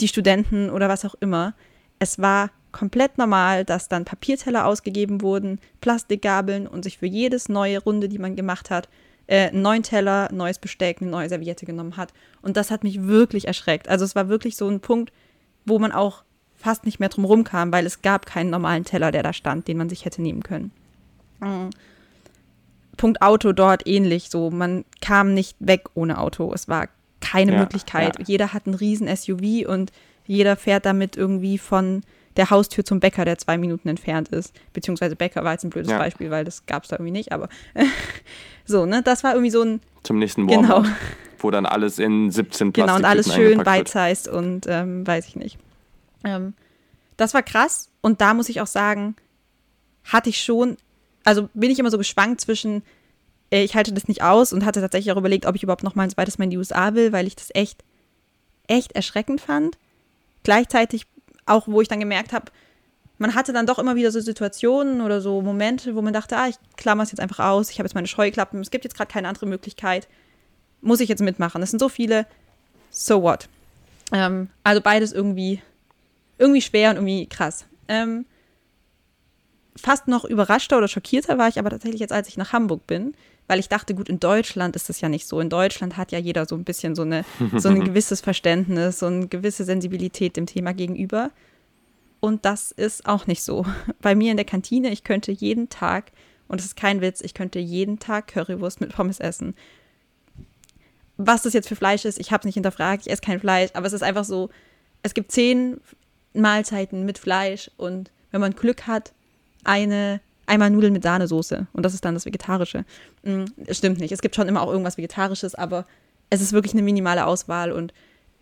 die Studenten oder was auch immer, es war komplett normal, dass dann Papierteller ausgegeben wurden, Plastikgabeln und sich für jedes neue Runde, die man gemacht hat, äh, neuen Teller, neues Besteck, eine neue Serviette genommen hat. Und das hat mich wirklich erschreckt. Also es war wirklich so ein Punkt, wo man auch fast nicht mehr drum rumkam, weil es gab keinen normalen Teller, der da stand, den man sich hätte nehmen können. Mhm. Punkt Auto dort ähnlich so. Man kam nicht weg ohne Auto. Es war keine ja, Möglichkeit. Ja. Jeder hat ein riesen SUV und jeder fährt damit irgendwie von der Haustür zum Bäcker, der zwei Minuten entfernt ist. Beziehungsweise Bäcker war jetzt ein blödes ja. Beispiel, weil das gab es da irgendwie nicht, aber so, ne? Das war irgendwie so ein. Zum nächsten Walmart, genau. wo dann alles in 17 Plastik Genau, und alles schön bite-sized und ähm, weiß ich nicht. Ähm, das war krass. Und da muss ich auch sagen, hatte ich schon, also bin ich immer so geschwankt zwischen, äh, ich halte das nicht aus und hatte tatsächlich auch überlegt, ob ich überhaupt noch mal ein zweites Mal in die USA will, weil ich das echt, echt erschreckend fand. Gleichzeitig auch, wo ich dann gemerkt habe, man hatte dann doch immer wieder so Situationen oder so Momente, wo man dachte, ah, ich klammer es jetzt einfach aus, ich habe jetzt meine Scheuklappen, es gibt jetzt gerade keine andere Möglichkeit, muss ich jetzt mitmachen. Es sind so viele, so what. Ähm, also beides irgendwie, irgendwie schwer und irgendwie krass. Ähm, fast noch überraschter oder schockierter war ich aber tatsächlich jetzt, als ich nach Hamburg bin, weil ich dachte, gut, in Deutschland ist das ja nicht so. In Deutschland hat ja jeder so ein bisschen so, eine, so ein gewisses Verständnis, so eine gewisse Sensibilität dem Thema gegenüber. Und das ist auch nicht so. Bei mir in der Kantine, ich könnte jeden Tag, und das ist kein Witz, ich könnte jeden Tag Currywurst mit Pommes essen. Was das jetzt für Fleisch ist, ich habe es nicht hinterfragt, ich esse kein Fleisch, aber es ist einfach so, es gibt zehn Mahlzeiten mit Fleisch und wenn man Glück hat, eine einmal Nudeln mit Sahnesoße und das ist dann das Vegetarische. Mhm, stimmt nicht, es gibt schon immer auch irgendwas Vegetarisches, aber es ist wirklich eine minimale Auswahl und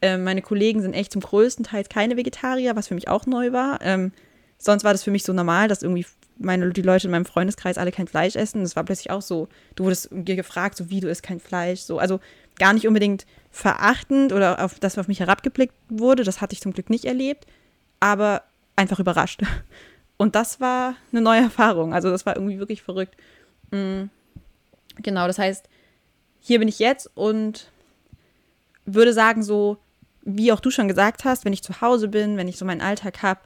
äh, meine Kollegen sind echt zum größten Teil keine Vegetarier, was für mich auch neu war. Ähm, sonst war das für mich so normal, dass irgendwie meine, die Leute in meinem Freundeskreis alle kein Fleisch essen. Das war plötzlich auch so. Du wurdest gefragt, so wie du isst kein Fleisch. So. Also gar nicht unbedingt verachtend oder auf, dass auf mich herabgeblickt wurde. Das hatte ich zum Glück nicht erlebt. Aber einfach überrascht. Und das war eine neue Erfahrung. Also das war irgendwie wirklich verrückt. Mhm. Genau, das heißt, hier bin ich jetzt und würde sagen, so, wie auch du schon gesagt hast, wenn ich zu Hause bin, wenn ich so meinen Alltag habe,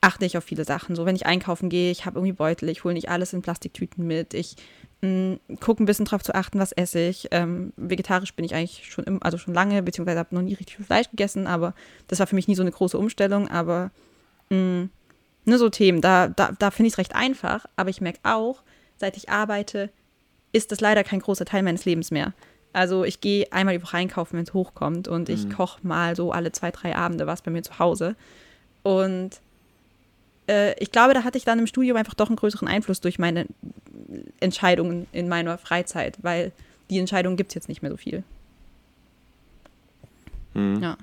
achte ich auf viele Sachen. So, wenn ich einkaufen gehe, ich habe irgendwie Beutel, ich hole nicht alles in Plastiktüten mit, ich mm, gucke ein bisschen drauf zu achten, was esse ich. Ähm, vegetarisch bin ich eigentlich schon, im, also schon lange, beziehungsweise habe noch nie richtig viel Fleisch gegessen, aber das war für mich nie so eine große Umstellung. Aber mh, mm, ne, so Themen, da, da, da finde ich es recht einfach, aber ich merke auch, seit ich arbeite, ist das leider kein großer Teil meines Lebens mehr. Also ich gehe einmal die Woche einkaufen, wenn es hochkommt und ich mhm. koche mal so alle zwei, drei Abende was bei mir zu Hause. Und äh, ich glaube, da hatte ich dann im Studium einfach doch einen größeren Einfluss durch meine Entscheidungen in meiner Freizeit, weil die Entscheidung gibt es jetzt nicht mehr so viel. Mhm. Ja.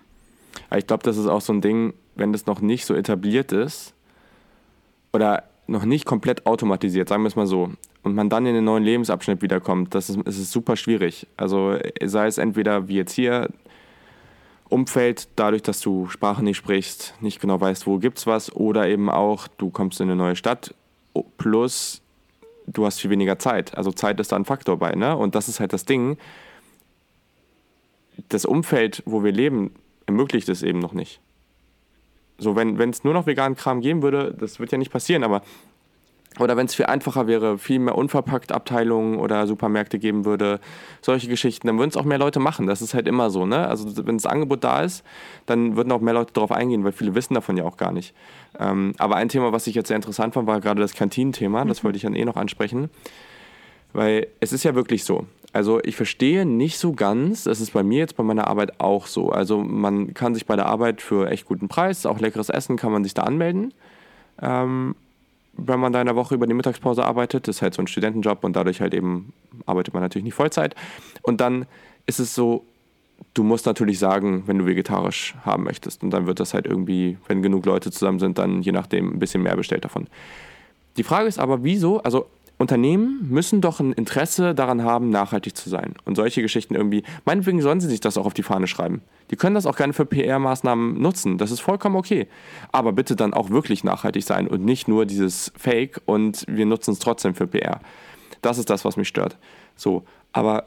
Ich glaube, das ist auch so ein Ding, wenn das noch nicht so etabliert ist oder noch nicht komplett automatisiert, sagen wir es mal so, und man dann in den neuen Lebensabschnitt wiederkommt, das ist, das ist super schwierig. Also sei es entweder wie jetzt hier, Umfeld, dadurch, dass du Sprache nicht sprichst, nicht genau weißt, wo gibt's was, oder eben auch, du kommst in eine neue Stadt, plus du hast viel weniger Zeit. Also Zeit ist da ein Faktor bei, ne? Und das ist halt das Ding. Das Umfeld, wo wir leben, ermöglicht es eben noch nicht. So, wenn es nur noch veganen Kram geben würde, das wird ja nicht passieren, aber oder wenn es viel einfacher wäre, viel mehr unverpackt Abteilungen oder Supermärkte geben würde, solche Geschichten, dann würden es auch mehr Leute machen. Das ist halt immer so, ne? Also wenn das Angebot da ist, dann würden auch mehr Leute darauf eingehen, weil viele wissen davon ja auch gar nicht. Ähm, aber ein Thema, was ich jetzt sehr interessant fand, war gerade das Kantinenthema. Das mhm. wollte ich dann eh noch ansprechen. Weil es ist ja wirklich so. Also ich verstehe nicht so ganz, das ist bei mir jetzt bei meiner Arbeit auch so. Also man kann sich bei der Arbeit für echt guten Preis, auch leckeres Essen, kann man sich da anmelden. Ähm, wenn man da in der Woche über die Mittagspause arbeitet. Das ist halt so ein Studentenjob und dadurch halt eben arbeitet man natürlich nicht Vollzeit. Und dann ist es so, du musst natürlich sagen, wenn du vegetarisch haben möchtest. Und dann wird das halt irgendwie, wenn genug Leute zusammen sind, dann je nachdem ein bisschen mehr bestellt davon. Die Frage ist aber, wieso? Also Unternehmen müssen doch ein Interesse daran haben, nachhaltig zu sein. Und solche Geschichten irgendwie, meinetwegen sollen sie sich das auch auf die Fahne schreiben. Die können das auch gerne für PR-Maßnahmen nutzen. Das ist vollkommen okay. Aber bitte dann auch wirklich nachhaltig sein und nicht nur dieses Fake und wir nutzen es trotzdem für PR. Das ist das, was mich stört. So, aber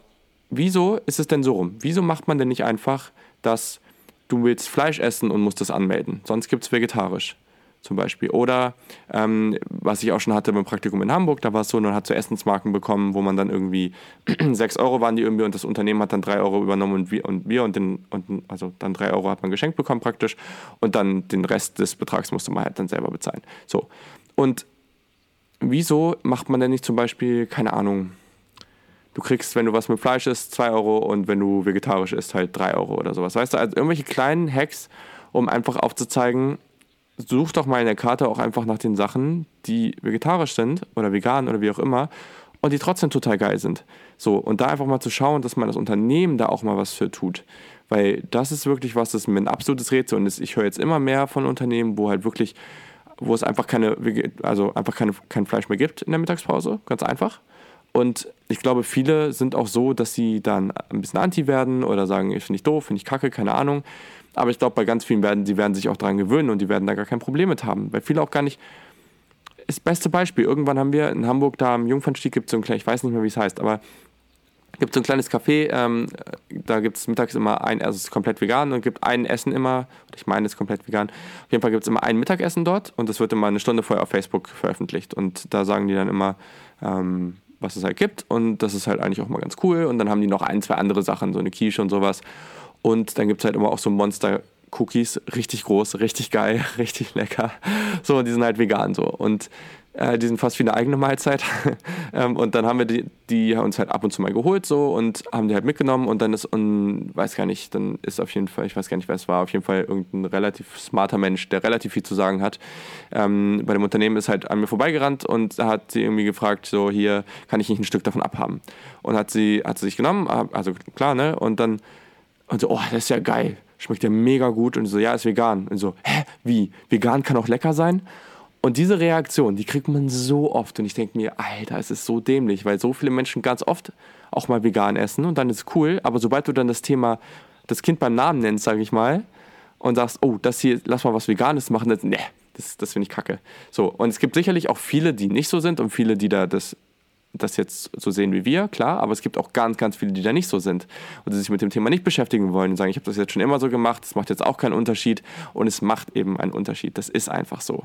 wieso ist es denn so rum? Wieso macht man denn nicht einfach, dass du willst Fleisch essen und musst das anmelden? Sonst gibt es vegetarisch zum Beispiel. Oder ähm, was ich auch schon hatte beim Praktikum in Hamburg, da war es so, man hat so Essensmarken bekommen, wo man dann irgendwie 6 Euro waren die irgendwie und das Unternehmen hat dann 3 Euro übernommen und wir und, wir und, den, und also dann 3 Euro hat man geschenkt bekommen praktisch und dann den Rest des Betrags musste man halt dann selber bezahlen. So. Und wieso macht man denn nicht zum Beispiel, keine Ahnung, du kriegst, wenn du was mit Fleisch isst, 2 Euro und wenn du vegetarisch isst, halt 3 Euro oder sowas. Weißt du, also irgendwelche kleinen Hacks, um einfach aufzuzeigen, such doch mal in der Karte auch einfach nach den Sachen, die vegetarisch sind oder vegan oder wie auch immer und die trotzdem total geil sind. So, und da einfach mal zu schauen, dass man das Unternehmen da auch mal was für tut. Weil das ist wirklich was, das ist mir ein absolutes Rätsel und ich höre jetzt immer mehr von Unternehmen, wo halt wirklich wo es einfach keine, also einfach keine, kein Fleisch mehr gibt in der Mittagspause, ganz einfach. Und ich glaube, viele sind auch so, dass sie dann ein bisschen anti werden oder sagen, ich finde ich doof, finde ich kacke, keine Ahnung. Aber ich glaube, bei ganz vielen werden, die werden sich auch daran gewöhnen und die werden da gar kein Problem mit haben. Weil viele auch gar nicht. Das beste Beispiel, irgendwann haben wir in Hamburg da am Jungfernstieg gibt es so ein kleines, ich weiß nicht mehr, wie es heißt, aber gibt so ein kleines Café, ähm, da gibt es mittags immer ein, also es ist komplett vegan und gibt ein Essen immer, ich meine es ist komplett vegan, auf jeden Fall gibt es immer ein Mittagessen dort und das wird immer eine Stunde vorher auf Facebook veröffentlicht und da sagen die dann immer, ähm, was es halt gibt und das ist halt eigentlich auch mal ganz cool und dann haben die noch ein, zwei andere Sachen, so eine Quiche und sowas und dann gibt es halt immer auch so Monster Cookies, richtig groß, richtig geil, richtig lecker. So, und die sind halt vegan so. Und äh, die sind fast wie eine eigene Mahlzeit. ähm, und dann haben wir die, die uns halt ab und zu mal geholt so und haben die halt mitgenommen und dann ist, und weiß gar nicht, dann ist auf jeden Fall, ich weiß gar nicht, wer es war, auf jeden Fall irgendein relativ smarter Mensch, der relativ viel zu sagen hat. Ähm, bei dem Unternehmen ist halt an mir vorbeigerannt und hat sie irgendwie gefragt, so hier, kann ich nicht ein Stück davon abhaben? Und hat sie, hat sie sich genommen, also klar, ne? Und dann, und so, oh, das ist ja geil schmeckt ja mega gut. Und so, ja, ist vegan. Und so, hä, wie? Vegan kann auch lecker sein? Und diese Reaktion, die kriegt man so oft. Und ich denke mir, Alter, es ist so dämlich, weil so viele Menschen ganz oft auch mal vegan essen und dann ist es cool. Aber sobald du dann das Thema, das Kind beim Namen nennst, sage ich mal, und sagst, oh, das hier, lass mal was Veganes machen, das, nee, das, das finde ich kacke. So, und es gibt sicherlich auch viele, die nicht so sind und viele, die da das das jetzt so sehen wie wir, klar, aber es gibt auch ganz, ganz viele, die da nicht so sind und die sich mit dem Thema nicht beschäftigen wollen und sagen, ich habe das jetzt schon immer so gemacht, es macht jetzt auch keinen Unterschied und es macht eben einen Unterschied. Das ist einfach so.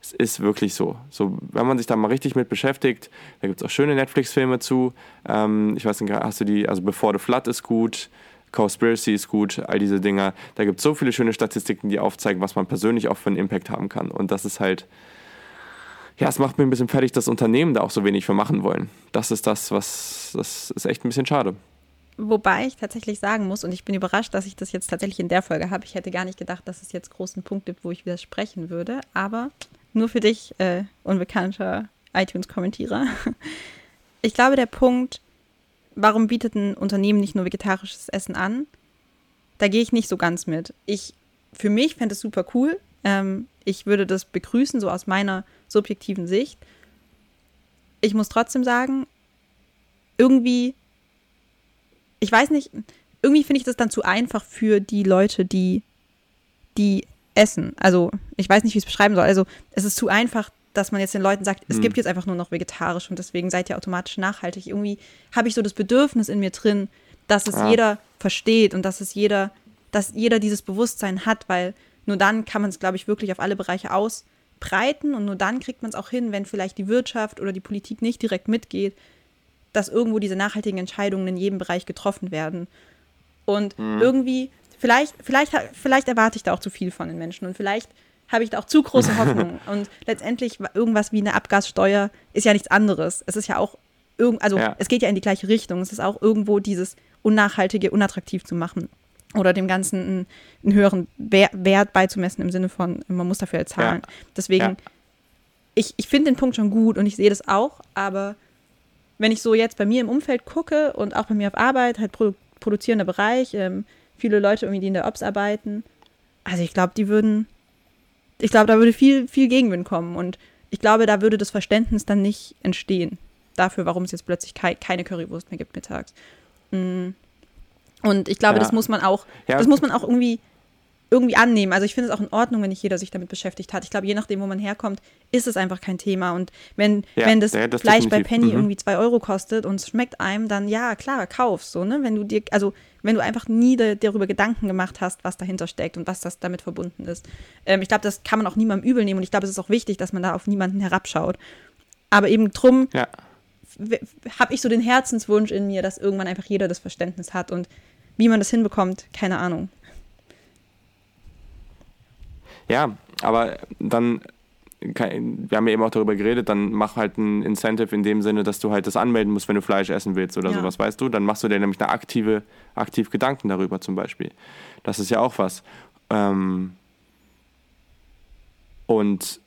Es ist wirklich so. so wenn man sich da mal richtig mit beschäftigt, da gibt es auch schöne Netflix-Filme zu. Ähm, ich weiß nicht, hast du die, also Before the Flood ist gut, Conspiracy ist gut, all diese Dinger. Da gibt es so viele schöne Statistiken, die aufzeigen, was man persönlich auch für einen Impact haben kann. Und das ist halt, ja, es macht mir ein bisschen fertig, dass Unternehmen da auch so wenig für machen wollen. Das ist das, was, das ist echt ein bisschen schade. Wobei ich tatsächlich sagen muss, und ich bin überrascht, dass ich das jetzt tatsächlich in der Folge habe. Ich hätte gar nicht gedacht, dass es jetzt großen Punkt gibt, wo ich widersprechen würde. Aber nur für dich, äh, unbekannter iTunes-Kommentierer. Ich glaube, der Punkt, warum bietet ein Unternehmen nicht nur vegetarisches Essen an, da gehe ich nicht so ganz mit. Ich, für mich fände es super cool. Ähm, ich würde das begrüßen, so aus meiner subjektiven Sicht. Ich muss trotzdem sagen, irgendwie, ich weiß nicht, irgendwie finde ich das dann zu einfach für die Leute, die, die essen. Also, ich weiß nicht, wie ich es beschreiben soll. Also, es ist zu einfach, dass man jetzt den Leuten sagt, es mhm. gibt jetzt einfach nur noch vegetarisch und deswegen seid ihr automatisch nachhaltig. Irgendwie habe ich so das Bedürfnis in mir drin, dass es ah. jeder versteht und dass es jeder, dass jeder dieses Bewusstsein hat, weil nur dann kann man es, glaube ich, wirklich auf alle Bereiche aus, breiten und nur dann kriegt man es auch hin, wenn vielleicht die Wirtschaft oder die Politik nicht direkt mitgeht, dass irgendwo diese nachhaltigen Entscheidungen in jedem Bereich getroffen werden. Und mhm. irgendwie, vielleicht, vielleicht, vielleicht erwarte ich da auch zu viel von den Menschen und vielleicht habe ich da auch zu große Hoffnung. und letztendlich irgendwas wie eine Abgassteuer ist ja nichts anderes. Es ist ja auch irgend, also ja. es geht ja in die gleiche Richtung. Es ist auch irgendwo dieses Unnachhaltige unattraktiv zu machen oder dem Ganzen einen, einen höheren Wert beizumessen im Sinne von, man muss dafür zahlen. Ja. Deswegen, ja. ich, ich finde den Punkt schon gut und ich sehe das auch, aber wenn ich so jetzt bei mir im Umfeld gucke und auch bei mir auf Arbeit, halt produ produzierender Bereich, ähm, viele Leute irgendwie, die in der Ops arbeiten, also ich glaube, die würden, ich glaube, da würde viel, viel Gegenwind kommen und ich glaube, da würde das Verständnis dann nicht entstehen dafür, warum es jetzt plötzlich kei keine Currywurst mehr gibt mittags. Mhm. Und ich glaube, ja. das muss man auch, ja. das muss man auch irgendwie, irgendwie annehmen. Also ich finde es auch in Ordnung, wenn nicht jeder sich damit beschäftigt hat. Ich glaube, je nachdem, wo man herkommt, ist es einfach kein Thema. Und wenn, ja, wenn das, das Fleisch bei Penny mhm. irgendwie zwei Euro kostet und es schmeckt einem, dann ja, klar, kauf so, ne? Wenn du dir, also wenn du einfach nie de, darüber Gedanken gemacht hast, was dahinter steckt und was das damit verbunden ist. Ähm, ich glaube, das kann man auch niemandem übel nehmen und ich glaube, es ist auch wichtig, dass man da auf niemanden herabschaut. Aber eben drum habe ich so den Herzenswunsch in mir, dass irgendwann einfach jeder das Verständnis hat und wie man das hinbekommt, keine Ahnung. Ja, aber dann, wir haben ja eben auch darüber geredet, dann mach halt ein Incentive in dem Sinne, dass du halt das anmelden musst, wenn du Fleisch essen willst oder ja. sowas, weißt du? Dann machst du dir nämlich eine aktive, aktiv Gedanken darüber zum Beispiel. Das ist ja auch was. Ähm und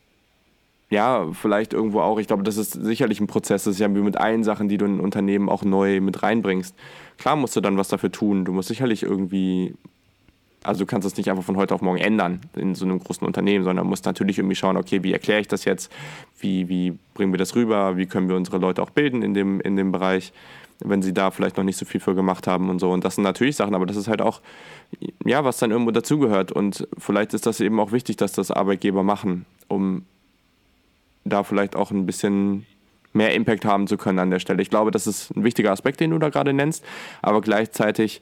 ja, vielleicht irgendwo auch. Ich glaube, das ist sicherlich ein Prozess. Das ist ja wie mit allen Sachen, die du in ein Unternehmen auch neu mit reinbringst. Klar musst du dann was dafür tun. Du musst sicherlich irgendwie Also du kannst das nicht einfach von heute auf morgen ändern in so einem großen Unternehmen, sondern musst natürlich irgendwie schauen, okay, wie erkläre ich das jetzt? Wie, wie bringen wir das rüber? Wie können wir unsere Leute auch bilden in dem, in dem Bereich, wenn sie da vielleicht noch nicht so viel für gemacht haben und so. Und das sind natürlich Sachen, aber das ist halt auch, ja, was dann irgendwo dazugehört. Und vielleicht ist das eben auch wichtig, dass das Arbeitgeber machen, um da vielleicht auch ein bisschen mehr Impact haben zu können an der Stelle. Ich glaube, das ist ein wichtiger Aspekt, den du da gerade nennst, aber gleichzeitig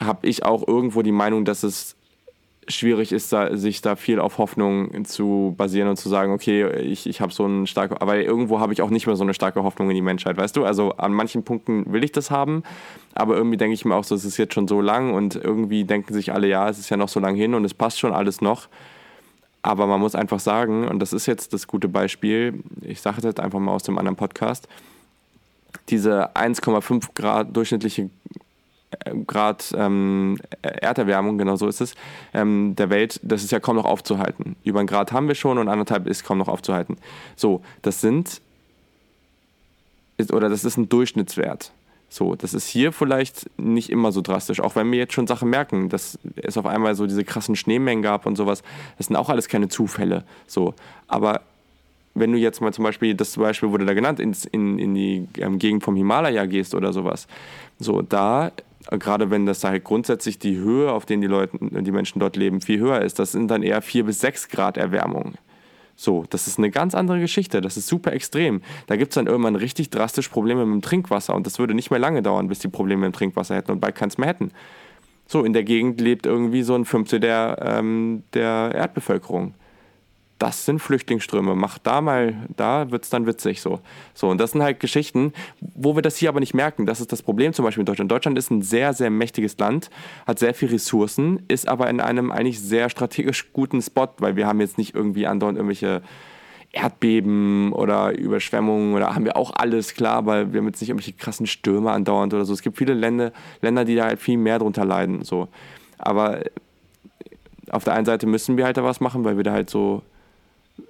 habe ich auch irgendwo die Meinung, dass es schwierig ist, da, sich da viel auf Hoffnung zu basieren und zu sagen, okay, ich, ich habe so eine starke, aber irgendwo habe ich auch nicht mehr so eine starke Hoffnung in die Menschheit, weißt du? Also an manchen Punkten will ich das haben, aber irgendwie denke ich mir auch so, es ist jetzt schon so lang und irgendwie denken sich alle, ja, es ist ja noch so lang hin und es passt schon alles noch. Aber man muss einfach sagen, und das ist jetzt das gute Beispiel, ich sage das jetzt einfach mal aus dem anderen Podcast, diese 1,5 Grad durchschnittliche äh, Grad ähm, Erderwärmung, genau so ist es, ähm, der Welt, das ist ja kaum noch aufzuhalten. Über einen Grad haben wir schon und anderthalb ist kaum noch aufzuhalten. So, das sind, ist, oder das ist ein Durchschnittswert. So, das ist hier vielleicht nicht immer so drastisch, auch wenn wir jetzt schon Sachen merken, dass es auf einmal so diese krassen Schneemengen gab und sowas. Das sind auch alles keine Zufälle. So, aber wenn du jetzt mal zum Beispiel, das Beispiel wurde da genannt, ins, in, in die ähm, Gegend vom Himalaya gehst oder sowas, so, da, gerade wenn das da halt grundsätzlich die Höhe, auf denen die Leute, die Menschen dort leben, viel höher ist, das sind dann eher 4 bis 6 Grad Erwärmung. So, das ist eine ganz andere Geschichte. Das ist super extrem. Da gibt es dann irgendwann richtig drastisch Probleme mit dem Trinkwasser und das würde nicht mehr lange dauern, bis die Probleme mit dem Trinkwasser hätten und bald keins mehr hätten. So, in der Gegend lebt irgendwie so ein Fünftel der, ähm, der Erdbevölkerung das sind Flüchtlingsströme, mach da mal, da wird es dann witzig so. So, und das sind halt Geschichten, wo wir das hier aber nicht merken. Das ist das Problem zum Beispiel in Deutschland. Deutschland ist ein sehr, sehr mächtiges Land, hat sehr viele Ressourcen, ist aber in einem eigentlich sehr strategisch guten Spot, weil wir haben jetzt nicht irgendwie andauernd irgendwelche Erdbeben oder Überschwemmungen oder haben wir auch alles klar, weil wir haben jetzt nicht irgendwelche krassen Stürme andauernd oder so. Es gibt viele Länder, Länder die da halt viel mehr drunter leiden. So. Aber auf der einen Seite müssen wir halt da was machen, weil wir da halt so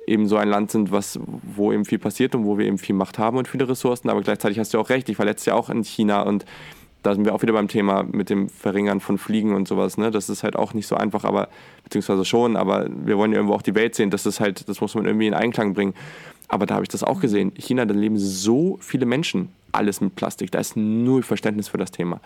eben so ein Land sind, was, wo eben viel passiert und wo wir eben viel Macht haben und viele Ressourcen. Aber gleichzeitig hast du auch recht, ich war letztes Jahr auch in China und da sind wir auch wieder beim Thema mit dem Verringern von Fliegen und sowas. Ne? Das ist halt auch nicht so einfach, aber beziehungsweise schon, aber wir wollen ja irgendwo auch die Welt sehen. Das ist halt, das muss man irgendwie in Einklang bringen. Aber da habe ich das auch gesehen. In China, da leben so viele Menschen, alles mit Plastik. Da ist null Verständnis für das Thema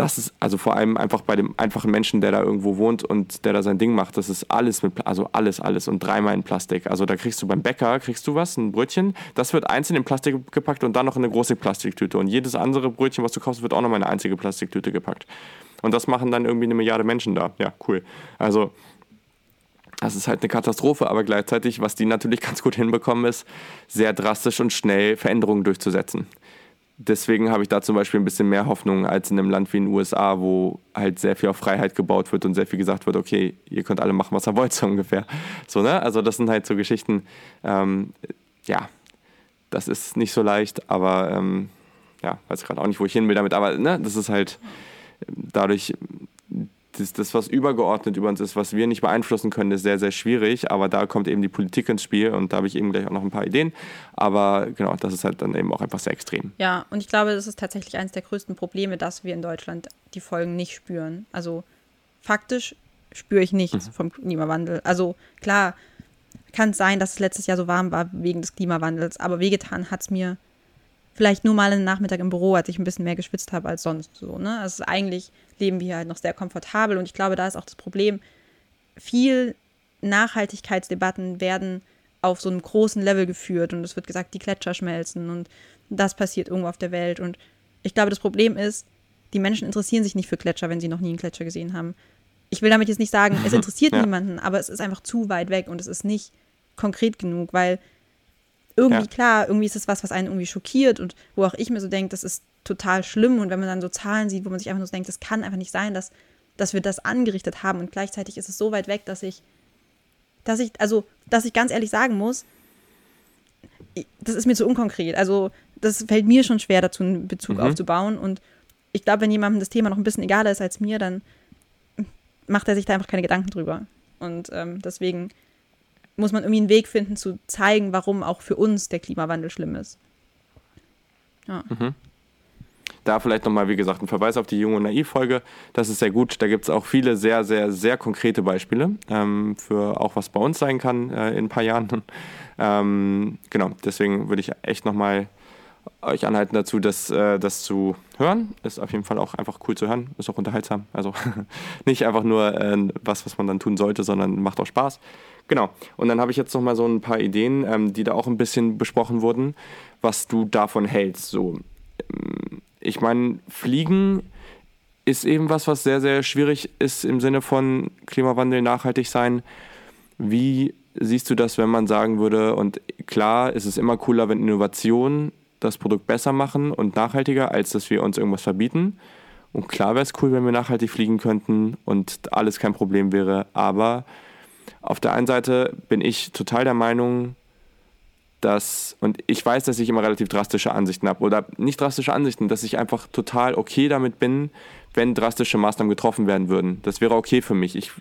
das ist also vor allem einfach bei dem einfachen Menschen, der da irgendwo wohnt und der da sein Ding macht, das ist alles mit, also alles, alles und dreimal in Plastik. Also da kriegst du beim Bäcker, kriegst du was, ein Brötchen, das wird einzeln in Plastik gepackt und dann noch in eine große Plastiktüte. Und jedes andere Brötchen, was du kaufst, wird auch noch in eine einzige Plastiktüte gepackt. Und das machen dann irgendwie eine Milliarde Menschen da. Ja, cool. Also das ist halt eine Katastrophe, aber gleichzeitig, was die natürlich ganz gut hinbekommen, ist, sehr drastisch und schnell Veränderungen durchzusetzen deswegen habe ich da zum Beispiel ein bisschen mehr Hoffnung als in einem Land wie den USA, wo halt sehr viel auf Freiheit gebaut wird und sehr viel gesagt wird, okay, ihr könnt alle machen, was ihr wollt, so ungefähr. So, ne? Also das sind halt so Geschichten, ähm, ja, das ist nicht so leicht, aber ähm, ja, weiß gerade auch nicht, wo ich hin will damit, aber ne, das ist halt dadurch das, das, was übergeordnet über uns ist, was wir nicht beeinflussen können, ist sehr, sehr schwierig. Aber da kommt eben die Politik ins Spiel und da habe ich eben gleich auch noch ein paar Ideen. Aber genau, das ist halt dann eben auch einfach sehr extrem. Ja, und ich glaube, das ist tatsächlich eines der größten Probleme, dass wir in Deutschland die Folgen nicht spüren. Also faktisch spüre ich nichts mhm. vom Klimawandel. Also klar, kann es sein, dass es letztes Jahr so warm war wegen des Klimawandels, aber wehgetan hat es mir vielleicht nur mal einen Nachmittag im Büro, als ich ein bisschen mehr geschwitzt habe als sonst so. Ne? Also eigentlich leben wir halt noch sehr komfortabel und ich glaube, da ist auch das Problem, viel Nachhaltigkeitsdebatten werden auf so einem großen Level geführt und es wird gesagt, die Gletscher schmelzen und das passiert irgendwo auf der Welt und ich glaube, das Problem ist, die Menschen interessieren sich nicht für Gletscher, wenn sie noch nie einen Gletscher gesehen haben. Ich will damit jetzt nicht sagen, es interessiert ja. niemanden, aber es ist einfach zu weit weg und es ist nicht konkret genug, weil irgendwie ja. klar, irgendwie ist es was, was einen irgendwie schockiert und wo auch ich mir so denke, das ist total schlimm und wenn man dann so Zahlen sieht, wo man sich einfach nur so denkt, das kann einfach nicht sein, dass, dass wir das angerichtet haben und gleichzeitig ist es so weit weg, dass ich, dass ich, also, dass ich ganz ehrlich sagen muss, das ist mir zu unkonkret. Also, das fällt mir schon schwer, dazu einen Bezug mhm. aufzubauen und ich glaube, wenn jemandem das Thema noch ein bisschen egaler ist als mir, dann macht er sich da einfach keine Gedanken drüber. Und ähm, deswegen muss man irgendwie einen Weg finden, zu zeigen, warum auch für uns der Klimawandel schlimm ist. Ja. Mhm. da vielleicht nochmal, wie gesagt, ein Verweis auf die Junge und Naiv-Folge. Das ist sehr gut. Da gibt es auch viele sehr, sehr, sehr konkrete Beispiele ähm, für auch was bei uns sein kann äh, in ein paar Jahren. Ähm, genau, deswegen würde ich echt nochmal euch anhalten dazu, das, äh, das zu hören. Ist auf jeden Fall auch einfach cool zu hören, ist auch unterhaltsam. Also nicht einfach nur äh, was, was man dann tun sollte, sondern macht auch Spaß. Genau. Und dann habe ich jetzt noch mal so ein paar Ideen, ähm, die da auch ein bisschen besprochen wurden, was du davon hältst. So, ähm, ich meine, Fliegen ist eben was, was sehr, sehr schwierig ist im Sinne von Klimawandel, nachhaltig sein. Wie siehst du das, wenn man sagen würde, und klar, ist es immer cooler, wenn Innovationen das Produkt besser machen und nachhaltiger, als dass wir uns irgendwas verbieten. Und klar wäre es cool, wenn wir nachhaltig fliegen könnten und alles kein Problem wäre. Aber auf der einen Seite bin ich total der Meinung, dass, und ich weiß, dass ich immer relativ drastische Ansichten habe, oder nicht drastische Ansichten, dass ich einfach total okay damit bin, wenn drastische Maßnahmen getroffen werden würden. Das wäre okay für mich. Ich,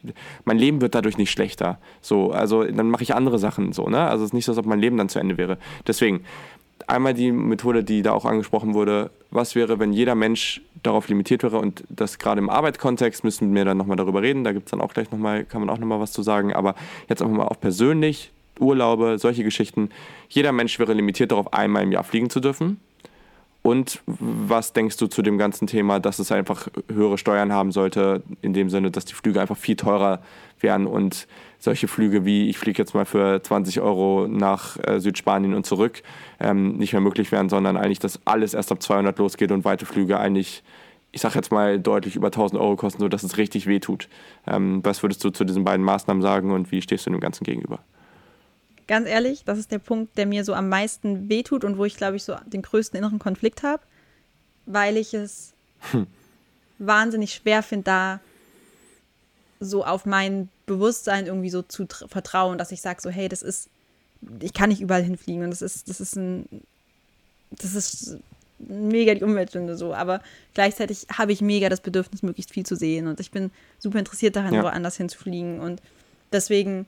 mein Leben wird dadurch nicht schlechter. So, also dann mache ich andere Sachen so, ne? Also es ist nicht so, als ob mein Leben dann zu Ende wäre. Deswegen, einmal die Methode, die da auch angesprochen wurde, was wäre, wenn jeder Mensch darauf limitiert wäre und das gerade im Arbeitskontext müssen wir dann nochmal darüber reden, da gibt es dann auch gleich nochmal, kann man auch nochmal was zu sagen, aber jetzt einfach mal auch persönlich, Urlaube, solche Geschichten, jeder Mensch wäre limitiert darauf, einmal im Jahr fliegen zu dürfen. Und was denkst du zu dem ganzen Thema, dass es einfach höhere Steuern haben sollte, in dem Sinne, dass die Flüge einfach viel teurer wären und solche Flüge wie ich fliege jetzt mal für 20 Euro nach äh, Südspanien und zurück ähm, nicht mehr möglich wären, sondern eigentlich, dass alles erst ab 200 losgeht und weite Flüge eigentlich, ich sage jetzt mal, deutlich über 1000 Euro kosten, sodass es richtig wehtut. Ähm, was würdest du zu diesen beiden Maßnahmen sagen und wie stehst du dem Ganzen gegenüber? Ganz ehrlich, das ist der Punkt, der mir so am meisten wehtut und wo ich, glaube ich, so den größten inneren Konflikt habe, weil ich es hm. wahnsinnig schwer finde, da so auf mein Bewusstsein irgendwie so zu vertrauen, dass ich sage so, hey, das ist, ich kann nicht überall hinfliegen und das ist, das ist ein, das ist mega die Umweltsünde so, aber gleichzeitig habe ich mega das Bedürfnis, möglichst viel zu sehen und ich bin super interessiert daran, ja. woanders hinzufliegen und deswegen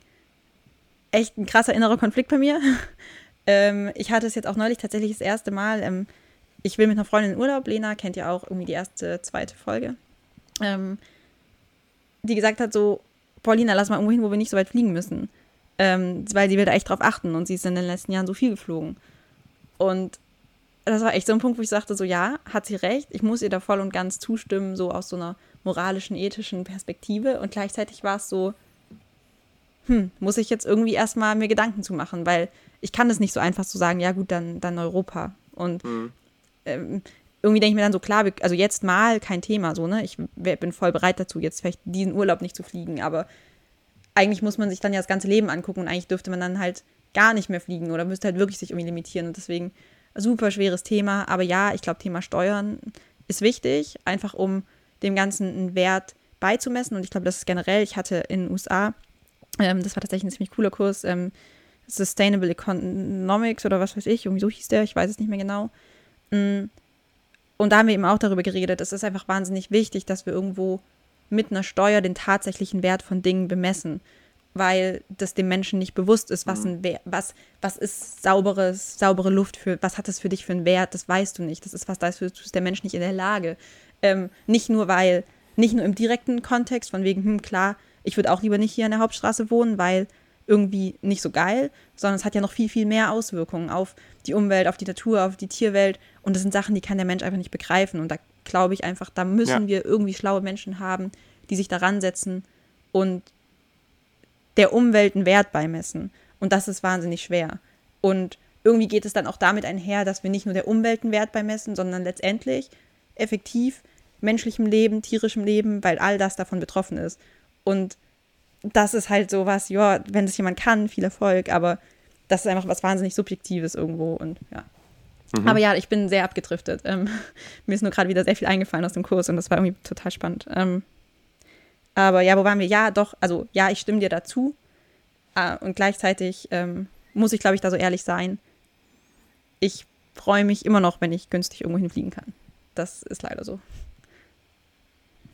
echt ein krasser innerer Konflikt bei mir. ähm, ich hatte es jetzt auch neulich tatsächlich das erste Mal. Ähm, ich will mit einer Freundin in Urlaub. Lena kennt ja auch irgendwie die erste, zweite Folge. Ähm, die gesagt hat so, Paulina, lass mal irgendwo hin, wo wir nicht so weit fliegen müssen. Ähm, weil sie will da echt drauf achten und sie ist in den letzten Jahren so viel geflogen. Und das war echt so ein Punkt, wo ich sagte, so ja, hat sie recht, ich muss ihr da voll und ganz zustimmen, so aus so einer moralischen, ethischen Perspektive. Und gleichzeitig war es so, hm, muss ich jetzt irgendwie erstmal mir Gedanken zu machen, weil ich kann das nicht so einfach so sagen, ja gut, dann, dann Europa. Und mhm. ähm, irgendwie denke ich mir dann so, klar, also jetzt mal kein Thema, so, ne? Ich bin voll bereit dazu, jetzt vielleicht diesen Urlaub nicht zu fliegen, aber eigentlich muss man sich dann ja das ganze Leben angucken und eigentlich dürfte man dann halt gar nicht mehr fliegen oder müsste halt wirklich sich irgendwie limitieren und deswegen super schweres Thema, aber ja, ich glaube, Thema Steuern ist wichtig, einfach um dem Ganzen einen Wert beizumessen und ich glaube, das ist generell, ich hatte in den USA, ähm, das war tatsächlich ein ziemlich cooler Kurs, ähm, Sustainable Economics oder was weiß ich, irgendwie so hieß der, ich weiß es nicht mehr genau. Mhm und da haben wir eben auch darüber geredet, es ist einfach wahnsinnig wichtig, dass wir irgendwo mit einer Steuer den tatsächlichen Wert von Dingen bemessen, weil das dem Menschen nicht bewusst ist, was, mhm. ein was, was ist sauberes, saubere Luft für, was hat das für dich für einen Wert, das weißt du nicht. Das ist was, da ist der Mensch nicht in der Lage. Ähm, nicht nur, weil, nicht nur im direkten Kontext, von wegen, hm, klar, ich würde auch lieber nicht hier an der Hauptstraße wohnen, weil irgendwie nicht so geil, sondern es hat ja noch viel, viel mehr Auswirkungen auf die Umwelt, auf die Natur, auf die Tierwelt. Und das sind Sachen, die kann der Mensch einfach nicht begreifen. Und da glaube ich einfach, da müssen ja. wir irgendwie schlaue Menschen haben, die sich daran setzen und der Umwelt einen Wert beimessen. Und das ist wahnsinnig schwer. Und irgendwie geht es dann auch damit einher, dass wir nicht nur der Umwelt einen Wert beimessen, sondern letztendlich effektiv menschlichem Leben, tierischem Leben, weil all das davon betroffen ist. Und das ist halt so was, ja, wenn das jemand kann, viel Erfolg, aber das ist einfach was wahnsinnig Subjektives irgendwo und ja. Mhm. Aber ja, ich bin sehr abgedriftet. Ähm, mir ist nur gerade wieder sehr viel eingefallen aus dem Kurs und das war irgendwie total spannend. Ähm, aber ja, wo waren wir? Ja, doch, also ja, ich stimme dir dazu. Äh, und gleichzeitig ähm, muss ich, glaube ich, da so ehrlich sein. Ich freue mich immer noch, wenn ich günstig irgendwo hinfliegen kann. Das ist leider so.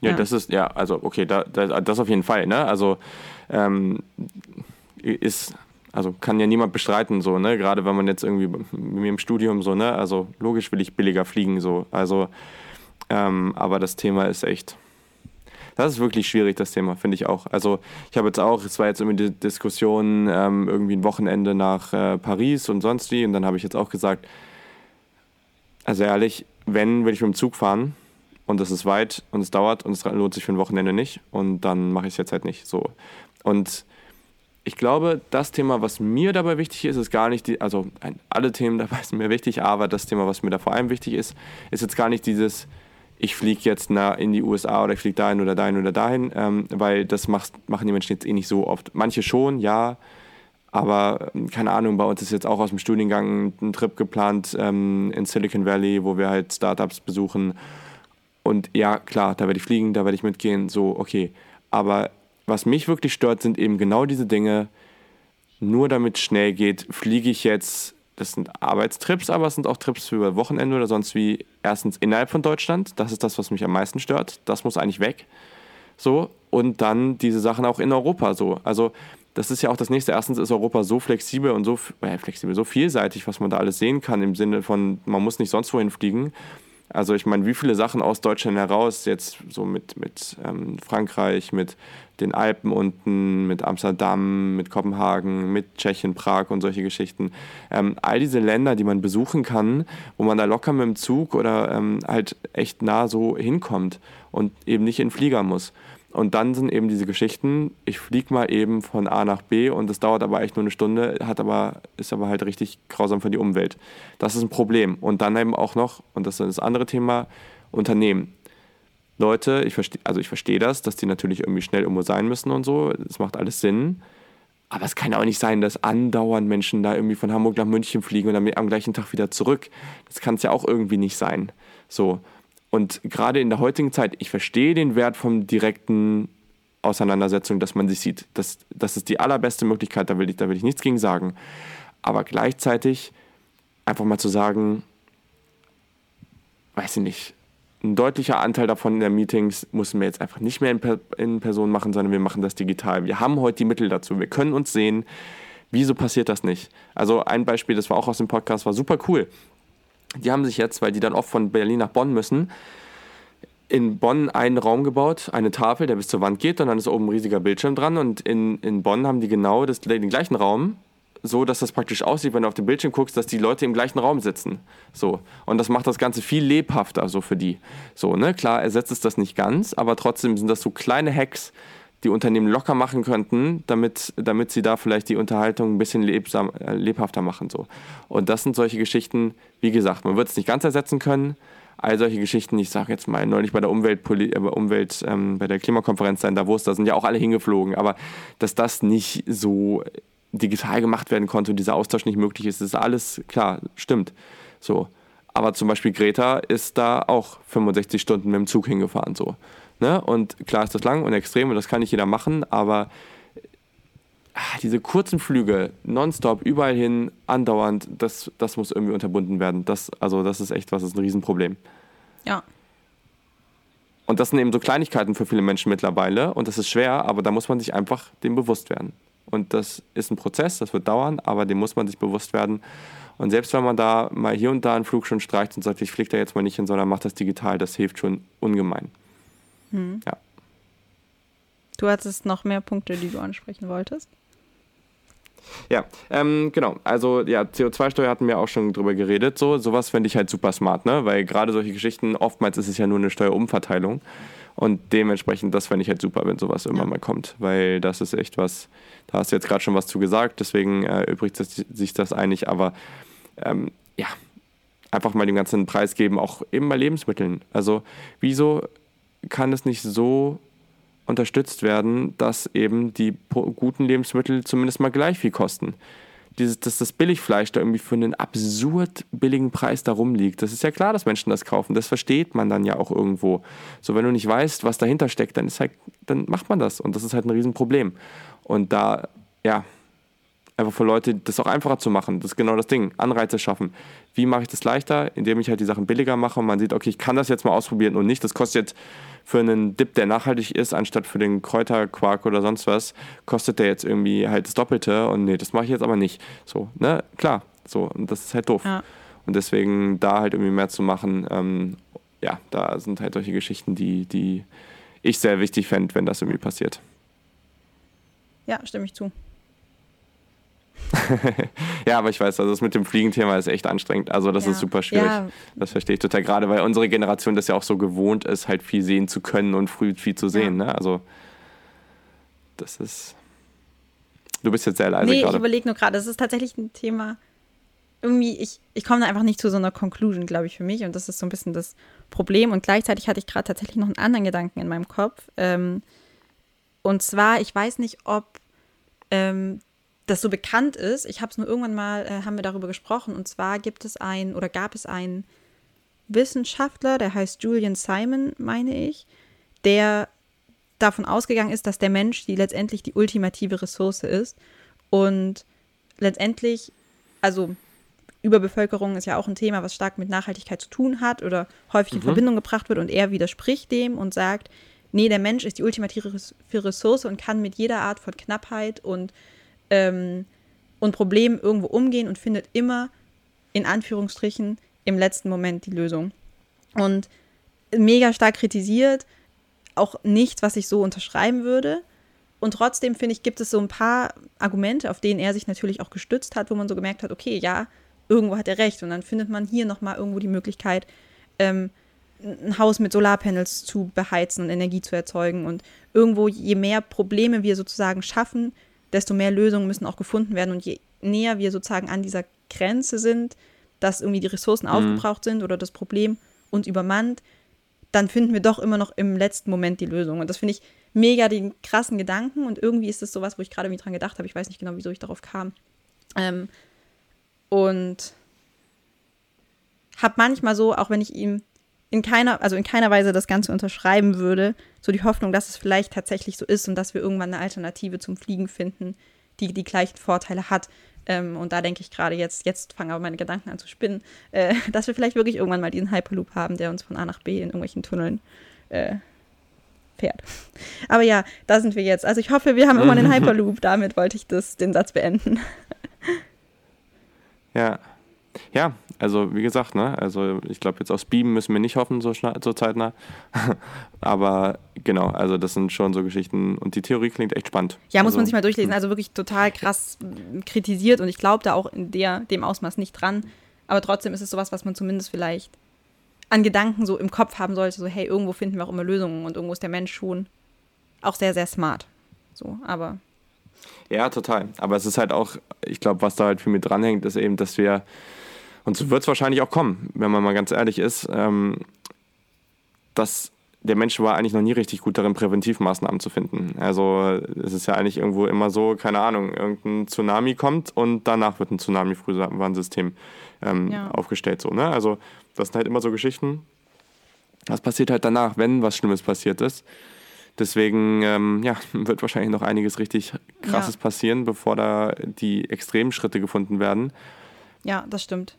Ja, ja, das ist, ja, also okay, da, da, das auf jeden Fall, ne? Also ähm, ist, also kann ja niemand bestreiten, so, ne? Gerade wenn man jetzt irgendwie mit mir im Studium so, ne? Also logisch will ich billiger fliegen, so. Also Ähm, aber das Thema ist echt. Das ist wirklich schwierig, das Thema, finde ich auch. Also ich habe jetzt auch, es war jetzt irgendwie die Diskussion, ähm, irgendwie ein Wochenende nach äh, Paris und sonst wie. Und dann habe ich jetzt auch gesagt, also ehrlich, wenn, will ich mit dem Zug fahren und es ist weit und es dauert und es lohnt sich für ein Wochenende nicht und dann mache ich es jetzt halt nicht so. Und ich glaube, das Thema, was mir dabei wichtig ist, ist gar nicht die, also alle Themen dabei sind mir wichtig, aber das Thema, was mir da vor allem wichtig ist, ist jetzt gar nicht dieses, ich fliege jetzt in die USA oder ich fliege dahin oder dahin oder dahin, ähm, weil das macht, machen die Menschen jetzt eh nicht so oft. Manche schon, ja, aber ähm, keine Ahnung, bei uns ist jetzt auch aus dem Studiengang ein Trip geplant ähm, in Silicon Valley, wo wir halt Startups besuchen. Und ja, klar, da werde ich fliegen, da werde ich mitgehen, so, okay. Aber was mich wirklich stört, sind eben genau diese Dinge. Nur damit es schnell geht, fliege ich jetzt. Das sind Arbeitstrips, aber es sind auch Trips für Wochenende oder sonst wie. Erstens innerhalb von Deutschland. Das ist das, was mich am meisten stört. Das muss eigentlich weg. So. Und dann diese Sachen auch in Europa so. Also, das ist ja auch das nächste. Erstens ist Europa so flexibel und so äh, flexibel, so vielseitig, was man da alles sehen kann, im Sinne von, man muss nicht sonst wohin fliegen. Also ich meine, wie viele Sachen aus Deutschland heraus, jetzt so mit, mit ähm, Frankreich, mit den Alpen unten, mit Amsterdam, mit Kopenhagen, mit Tschechien, Prag und solche Geschichten. Ähm, all diese Länder, die man besuchen kann, wo man da locker mit dem Zug oder ähm, halt echt nah so hinkommt und eben nicht in Flieger muss. Und dann sind eben diese Geschichten, ich fliege mal eben von A nach B und es dauert aber echt nur eine Stunde, hat aber, ist aber halt richtig grausam für die Umwelt. Das ist ein Problem. Und dann eben auch noch, und das ist das andere Thema, Unternehmen. Leute, ich verstehe, also ich verstehe das, dass die natürlich irgendwie schnell irgendwo sein müssen und so. Das macht alles Sinn. Aber es kann auch nicht sein, dass andauernd Menschen da irgendwie von Hamburg nach München fliegen und dann am gleichen Tag wieder zurück. Das kann es ja auch irgendwie nicht sein. So. Und gerade in der heutigen Zeit, ich verstehe den Wert von direkten Auseinandersetzungen, dass man sich sieht. Das, das ist die allerbeste Möglichkeit, da will, ich, da will ich nichts gegen sagen. Aber gleichzeitig einfach mal zu sagen, weiß ich nicht, ein deutlicher Anteil davon in den Meetings müssen wir jetzt einfach nicht mehr in, in Person machen, sondern wir machen das digital. Wir haben heute die Mittel dazu. Wir können uns sehen. Wieso passiert das nicht? Also ein Beispiel, das war auch aus dem Podcast, war super cool. Die haben sich jetzt, weil die dann oft von Berlin nach Bonn müssen, in Bonn einen Raum gebaut, eine Tafel, der bis zur Wand geht und dann ist oben ein riesiger Bildschirm dran und in, in Bonn haben die genau das, den gleichen Raum, so dass das praktisch aussieht, wenn du auf den Bildschirm guckst, dass die Leute im gleichen Raum sitzen. So. Und das macht das Ganze viel lebhafter so für die. So, ne? Klar ersetzt es das nicht ganz, aber trotzdem sind das so kleine Hacks, die Unternehmen locker machen könnten, damit, damit sie da vielleicht die Unterhaltung ein bisschen lebsam, äh, lebhafter machen. So. Und das sind solche Geschichten, wie gesagt, man wird es nicht ganz ersetzen können. All solche Geschichten, ich sage jetzt mal, neulich bei der Umweltpoli äh, Umwelt, ähm, bei der Klimakonferenz in Davos, da sind ja auch alle hingeflogen, aber dass das nicht so digital gemacht werden konnte und dieser Austausch nicht möglich ist, ist alles klar, stimmt. So. Aber zum Beispiel Greta ist da auch 65 Stunden mit dem Zug hingefahren. So. Ne? Und klar ist das lang und extrem und das kann nicht jeder machen, aber ah, diese kurzen Flüge, nonstop, überall hin, andauernd, das, das muss irgendwie unterbunden werden. Das, also das ist echt was, das ist ein Riesenproblem. Ja. Und das sind eben so Kleinigkeiten für viele Menschen mittlerweile und das ist schwer, aber da muss man sich einfach dem bewusst werden. Und das ist ein Prozess, das wird dauern, aber dem muss man sich bewusst werden. Und selbst wenn man da mal hier und da einen Flug schon streicht und sagt, ich fliege da jetzt mal nicht hin, sondern macht das digital, das hilft schon ungemein. Hm. Ja. Du hattest noch mehr Punkte, die du ansprechen wolltest? Ja, ähm, genau. Also ja, CO2-Steuer hatten wir auch schon drüber geredet. So, sowas fände ich halt super smart, ne? Weil gerade solche Geschichten, oftmals ist es ja nur eine Steuerumverteilung. Und dementsprechend, das fände ich halt super, wenn sowas immer ja. mal kommt. Weil das ist echt was, da hast du jetzt gerade schon was zu gesagt, deswegen äh, übrigt sich das einig, aber ähm, ja, einfach mal den ganzen Preis geben, auch eben bei Lebensmitteln. Also wieso kann es nicht so unterstützt werden, dass eben die guten Lebensmittel zumindest mal gleich viel kosten. Dieses, dass das Billigfleisch da irgendwie für einen absurd billigen Preis da rumliegt. Das ist ja klar, dass Menschen das kaufen. Das versteht man dann ja auch irgendwo. So, wenn du nicht weißt, was dahinter steckt, dann ist halt, dann macht man das. Und das ist halt ein Riesenproblem. Und da, ja, einfach für Leute das auch einfacher zu machen. Das ist genau das Ding. Anreize schaffen. Wie mache ich das leichter? Indem ich halt die Sachen billiger mache und man sieht, okay, ich kann das jetzt mal ausprobieren und nicht, das kostet jetzt für einen Dip, der nachhaltig ist, anstatt für den Kräuterquark oder sonst was, kostet der jetzt irgendwie halt das Doppelte und nee, das mache ich jetzt aber nicht. So, ne? Klar, so, und das ist halt doof. Ja. Und deswegen da halt irgendwie mehr zu machen, ähm, ja, da sind halt solche Geschichten, die, die ich sehr wichtig fände, wenn das irgendwie passiert. Ja, stimme ich zu. ja, aber ich weiß, also das mit dem Fliegenthema ist echt anstrengend. Also das ja. ist super schwierig. Ja. Das verstehe ich total. Gerade weil unsere Generation das ja auch so gewohnt ist, halt viel sehen zu können und früh viel zu sehen. Ja. Ne? Also das ist. Du bist jetzt sehr leise nee, gerade. ich überlege nur gerade. Das ist tatsächlich ein Thema. Irgendwie, ich, ich komme da einfach nicht zu so einer Conclusion, glaube ich, für mich. Und das ist so ein bisschen das Problem. Und gleichzeitig hatte ich gerade tatsächlich noch einen anderen Gedanken in meinem Kopf. Ähm, und zwar, ich weiß nicht, ob ähm, das so bekannt ist. Ich habe es nur irgendwann mal, äh, haben wir darüber gesprochen. Und zwar gibt es ein oder gab es einen Wissenschaftler, der heißt Julian Simon, meine ich, der davon ausgegangen ist, dass der Mensch die letztendlich die ultimative Ressource ist. Und letztendlich, also Überbevölkerung ist ja auch ein Thema, was stark mit Nachhaltigkeit zu tun hat oder häufig in mhm. Verbindung gebracht wird. Und er widerspricht dem und sagt, nee, der Mensch ist die ultimative Ressource und kann mit jeder Art von Knappheit und ähm, und Problemen irgendwo umgehen und findet immer in Anführungsstrichen im letzten Moment die Lösung. Und mega stark kritisiert, auch nichts, was ich so unterschreiben würde. Und trotzdem finde ich, gibt es so ein paar Argumente, auf denen er sich natürlich auch gestützt hat, wo man so gemerkt hat, okay, ja, irgendwo hat er recht. Und dann findet man hier nochmal irgendwo die Möglichkeit, ähm, ein Haus mit Solarpanels zu beheizen und Energie zu erzeugen. Und irgendwo, je mehr Probleme wir sozusagen schaffen, desto mehr Lösungen müssen auch gefunden werden. Und je näher wir sozusagen an dieser Grenze sind, dass irgendwie die Ressourcen mhm. aufgebraucht sind oder das Problem uns übermannt, dann finden wir doch immer noch im letzten Moment die Lösung. Und das finde ich mega den krassen Gedanken. Und irgendwie ist das sowas, wo ich gerade irgendwie dran gedacht habe. Ich weiß nicht genau, wieso ich darauf kam. Ähm, und habe manchmal so, auch wenn ich ihm in keiner, also in keiner Weise das Ganze unterschreiben würde, so die Hoffnung, dass es vielleicht tatsächlich so ist und dass wir irgendwann eine Alternative zum Fliegen finden, die die gleichen Vorteile hat. Ähm, und da denke ich gerade jetzt, jetzt fangen aber meine Gedanken an zu spinnen, äh, dass wir vielleicht wirklich irgendwann mal diesen Hyperloop haben, der uns von A nach B in irgendwelchen Tunneln äh, fährt. Aber ja, da sind wir jetzt. Also ich hoffe, wir haben irgendwann den Hyperloop. Damit wollte ich das, den Satz beenden. Ja. Ja, also wie gesagt, ne, also ich glaube, jetzt aufs Beamen müssen wir nicht hoffen, so, so zeitnah. Aber genau, also das sind schon so Geschichten und die Theorie klingt echt spannend. Ja, muss also, man sich mal durchlesen. Also wirklich total krass kritisiert und ich glaube da auch in der, dem Ausmaß nicht dran. Aber trotzdem ist es sowas, was man zumindest vielleicht an Gedanken so im Kopf haben sollte, so hey, irgendwo finden wir auch immer Lösungen und irgendwo ist der Mensch schon auch sehr, sehr smart. So, aber. Ja, total. Aber es ist halt auch, ich glaube, was da halt viel mit dranhängt, ist eben, dass wir und so wird es wahrscheinlich auch kommen, wenn man mal ganz ehrlich ist, ähm, dass der Mensch war eigentlich noch nie richtig gut darin, Präventivmaßnahmen zu finden. Also es ist ja eigentlich irgendwo immer so, keine Ahnung, irgendein Tsunami kommt und danach wird ein Tsunami-Frühwarnsystem ähm, ja. aufgestellt. So, ne? Also das sind halt immer so Geschichten. Was passiert halt danach, wenn was Schlimmes passiert ist? Deswegen ähm, ja, wird wahrscheinlich noch einiges richtig Krasses ja. passieren, bevor da die extremen Schritte gefunden werden. Ja, das stimmt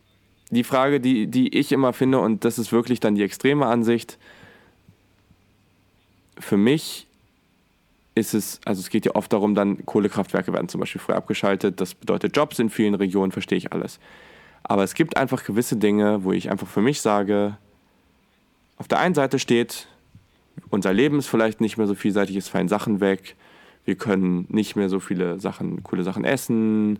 die Frage, die, die ich immer finde, und das ist wirklich dann die extreme Ansicht, für mich ist es, also es geht ja oft darum, dann Kohlekraftwerke werden zum Beispiel früher abgeschaltet. Das bedeutet Jobs in vielen Regionen, verstehe ich alles. Aber es gibt einfach gewisse Dinge, wo ich einfach für mich sage, auf der einen Seite steht, unser Leben ist vielleicht nicht mehr so vielseitig, es fallen Sachen weg, wir können nicht mehr so viele Sachen, coole Sachen essen,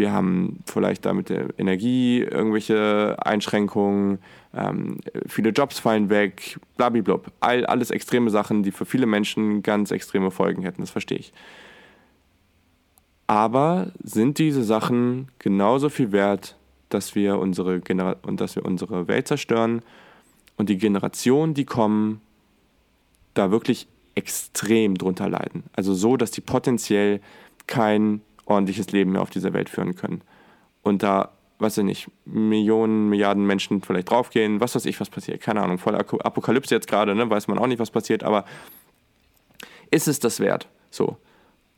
wir haben vielleicht da mit der Energie irgendwelche Einschränkungen, ähm, viele Jobs fallen weg, blablablub. All, alles extreme Sachen, die für viele Menschen ganz extreme Folgen hätten, das verstehe ich. Aber sind diese Sachen genauso viel wert, dass wir unsere, Genera und dass wir unsere Welt zerstören und die Generationen, die kommen, da wirklich extrem drunter leiden? Also so, dass die potenziell kein ordentliches Leben auf dieser Welt führen können. Und da, weiß ich nicht, Millionen, Milliarden Menschen vielleicht draufgehen, was weiß ich, was passiert, keine Ahnung, voll Apokalypse jetzt gerade, ne? weiß man auch nicht, was passiert, aber ist es das wert? So.